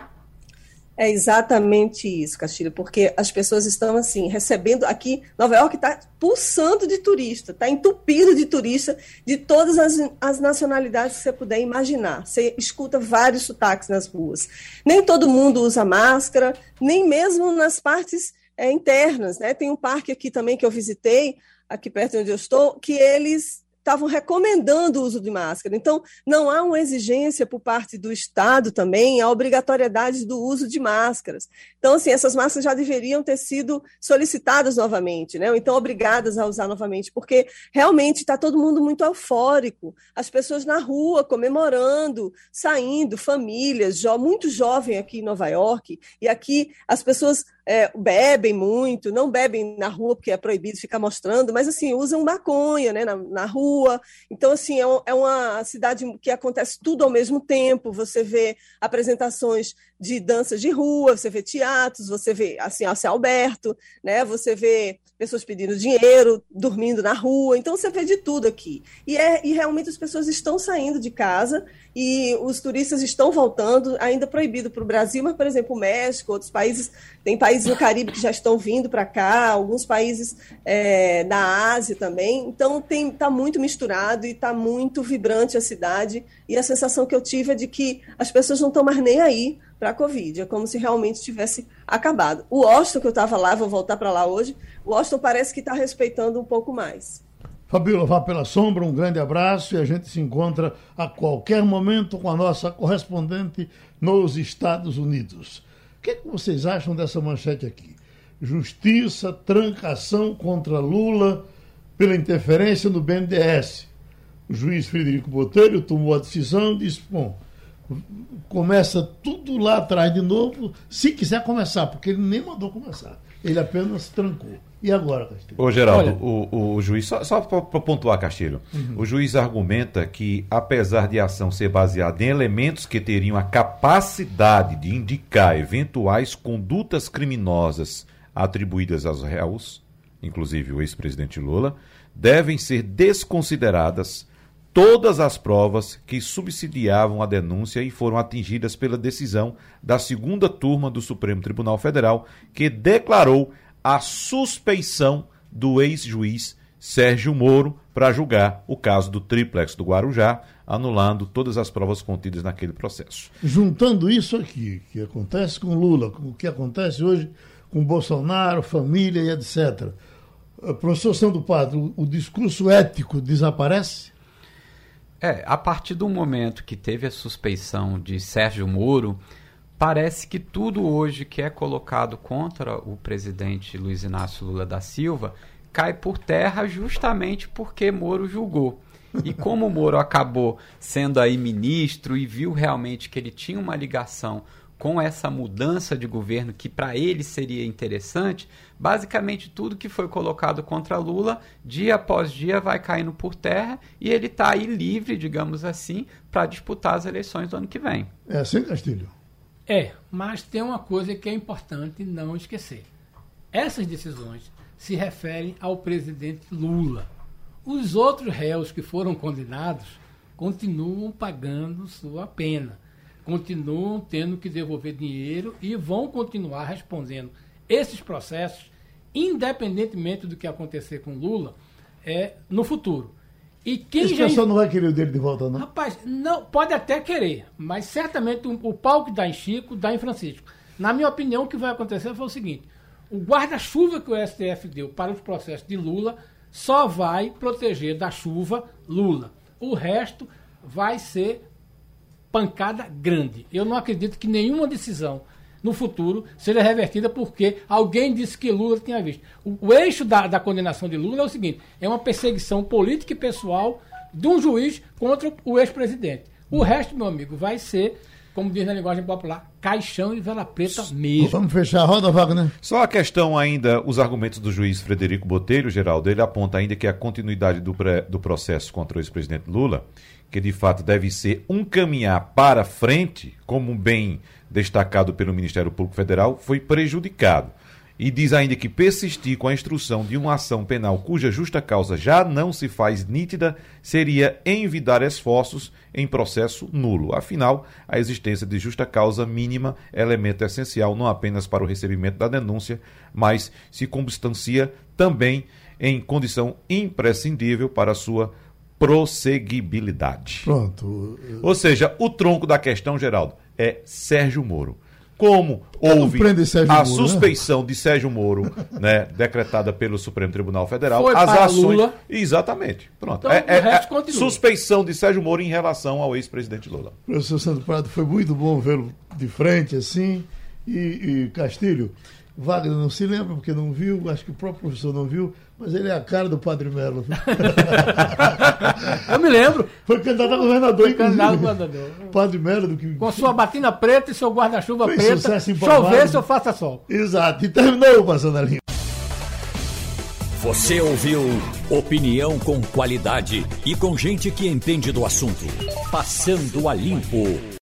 É exatamente isso, Castilho, porque as pessoas estão assim, recebendo aqui, Nova York está pulsando de turista, está entupido de turista de todas as, as nacionalidades que você puder imaginar. Você escuta vários sotaques nas ruas. Nem todo mundo usa máscara, nem mesmo nas partes é, internas. Né? Tem um parque aqui também que eu visitei, aqui perto de onde eu estou, que eles estavam recomendando o uso de máscara. Então, não há uma exigência por parte do Estado também a obrigatoriedade do uso de máscaras. Então, assim, essas máscaras já deveriam ter sido solicitadas novamente, né? Ou então obrigadas a usar novamente, porque realmente está todo mundo muito eufórico. As pessoas na rua comemorando, saindo, famílias, jo muito jovem aqui em Nova York, e aqui as pessoas é, bebem muito, não bebem na rua porque é proibido ficar mostrando, mas assim, usam maconha né, na, na rua. Então, assim, é, um, é, uma cidade que acontece tudo ao mesmo tempo. Você vê apresentações de danças de rua, você vê teatros, você vê assim, a céu aberto, né? Você vê pessoas pedindo dinheiro, dormindo na rua. Então você vê de tudo aqui. E, é, e realmente as pessoas estão saindo de casa e os turistas estão voltando, ainda proibido para o Brasil, mas, por exemplo, o México, outros países, tem países no Caribe que já estão vindo para cá, alguns países é, da Ásia também. Então está muito misturado e está muito vibrante a cidade. E a sensação que eu tive é de que as pessoas não estão mais nem aí para a Covid. É como se realmente tivesse acabado. O Washington, que eu estava lá, vou voltar para lá hoje, o Washington parece que está respeitando um pouco mais. Fabíola, vá pela sombra, um grande abraço e a gente se encontra a qualquer momento com a nossa correspondente nos Estados Unidos. O que, é que vocês acham dessa manchete aqui? Justiça, trancação contra Lula pela interferência no BNDES. O juiz Frederico Botelho tomou a decisão e disse: bom, começa tudo lá atrás de novo, se quiser começar, porque ele nem mandou começar. Ele apenas trancou. E agora, Castilho? Ô, Geraldo, o, o, juiz, só, só para pontuar, Castilho, uhum. o juiz argumenta que, apesar de a ação ser baseada em elementos que teriam a capacidade de indicar eventuais condutas criminosas atribuídas aos réus, inclusive o ex-presidente Lula, devem ser desconsideradas todas as provas que subsidiavam a denúncia e foram atingidas pela decisão da segunda turma do Supremo Tribunal Federal, que declarou a suspeição do ex-juiz Sérgio Moro para julgar o caso do triplex do Guarujá, anulando todas as provas contidas naquele processo. Juntando isso aqui, que acontece com Lula, com o que acontece hoje com Bolsonaro, família e etc. Eh, professor Sandro Padre, o discurso ético desaparece? É, a partir do momento que teve a suspeição de Sérgio Moro, parece que tudo hoje que é colocado contra o presidente Luiz Inácio Lula da Silva cai por terra justamente porque Moro julgou. E como Moro acabou sendo aí ministro e viu realmente que ele tinha uma ligação com essa mudança de governo que para ele seria interessante, basicamente tudo que foi colocado contra Lula, dia após dia, vai caindo por terra e ele está aí livre, digamos assim, para disputar as eleições do ano que vem. É assim, Castilho? É, mas tem uma coisa que é importante não esquecer. Essas decisões se referem ao presidente Lula. Os outros réus que foram condenados continuam pagando sua pena, continuam tendo que devolver dinheiro e vão continuar respondendo esses processos, independentemente do que acontecer com Lula, é, no futuro. E quem Esse já... pessoal não vai querer o dele de volta, não? Rapaz, não, pode até querer, mas certamente o, o pau que dá em Chico, dá em Francisco. Na minha opinião, o que vai acontecer foi o seguinte: o guarda-chuva que o STF deu para os processos de Lula só vai proteger da chuva Lula. O resto vai ser pancada grande. Eu não acredito que nenhuma decisão no futuro seja revertida porque alguém disse que Lula tinha visto. O, o eixo da, da, condenação de Lula é o seguinte: é uma perseguição política e pessoal de um juiz contra o ex-presidente. O resto, meu amigo, vai ser, como diz na linguagem popular, caixão e vela preta mesmo. Vamos fechar a roda, Wagner. Só a questão ainda, os argumentos do juiz Frederico Botelho, Geraldo, ele aponta ainda que a continuidade do, pré, do processo contra o ex-presidente Lula, que de fato deve ser um caminhar para frente, como bem destacado pelo Ministério Público Federal, foi prejudicado. E diz ainda que persistir com a instrução de uma ação penal cuja justa causa já não se faz nítida seria envidar esforços em processo nulo. Afinal, a existência de justa causa mínima é elemento essencial não apenas para o recebimento da denúncia, mas se constancia também em condição imprescindível para a sua prosseguibilidade. Pronto. Ou seja, o tronco da questão, Geraldo, é Sérgio Moro. Como houve a Moro, né? suspeição né? de Sérgio Moro, <laughs> né, decretada pelo Supremo Tribunal Federal, Foi as ações. Lula. Exatamente. Pronto. Então, é, é, é suspeição de Sérgio Moro em relação ao ex-presidente Lula. Professor Santo Prado, foi muito bom vê-lo de frente assim. E, e Castilho, Wagner não se lembra porque não viu, acho que o próprio professor não viu, mas ele é a cara do Padre Melo. <laughs> Eu me lembro. Foi candidato a governador, Foi candidato a governador. Padre Melo. Do que... Com sua batina preta e seu guarda-chuva preta. Chover se eu faça sol. Exato. E terminou o Passando a Limpo. Você ouviu opinião com qualidade e com gente que entende do assunto. Passando a Limpo.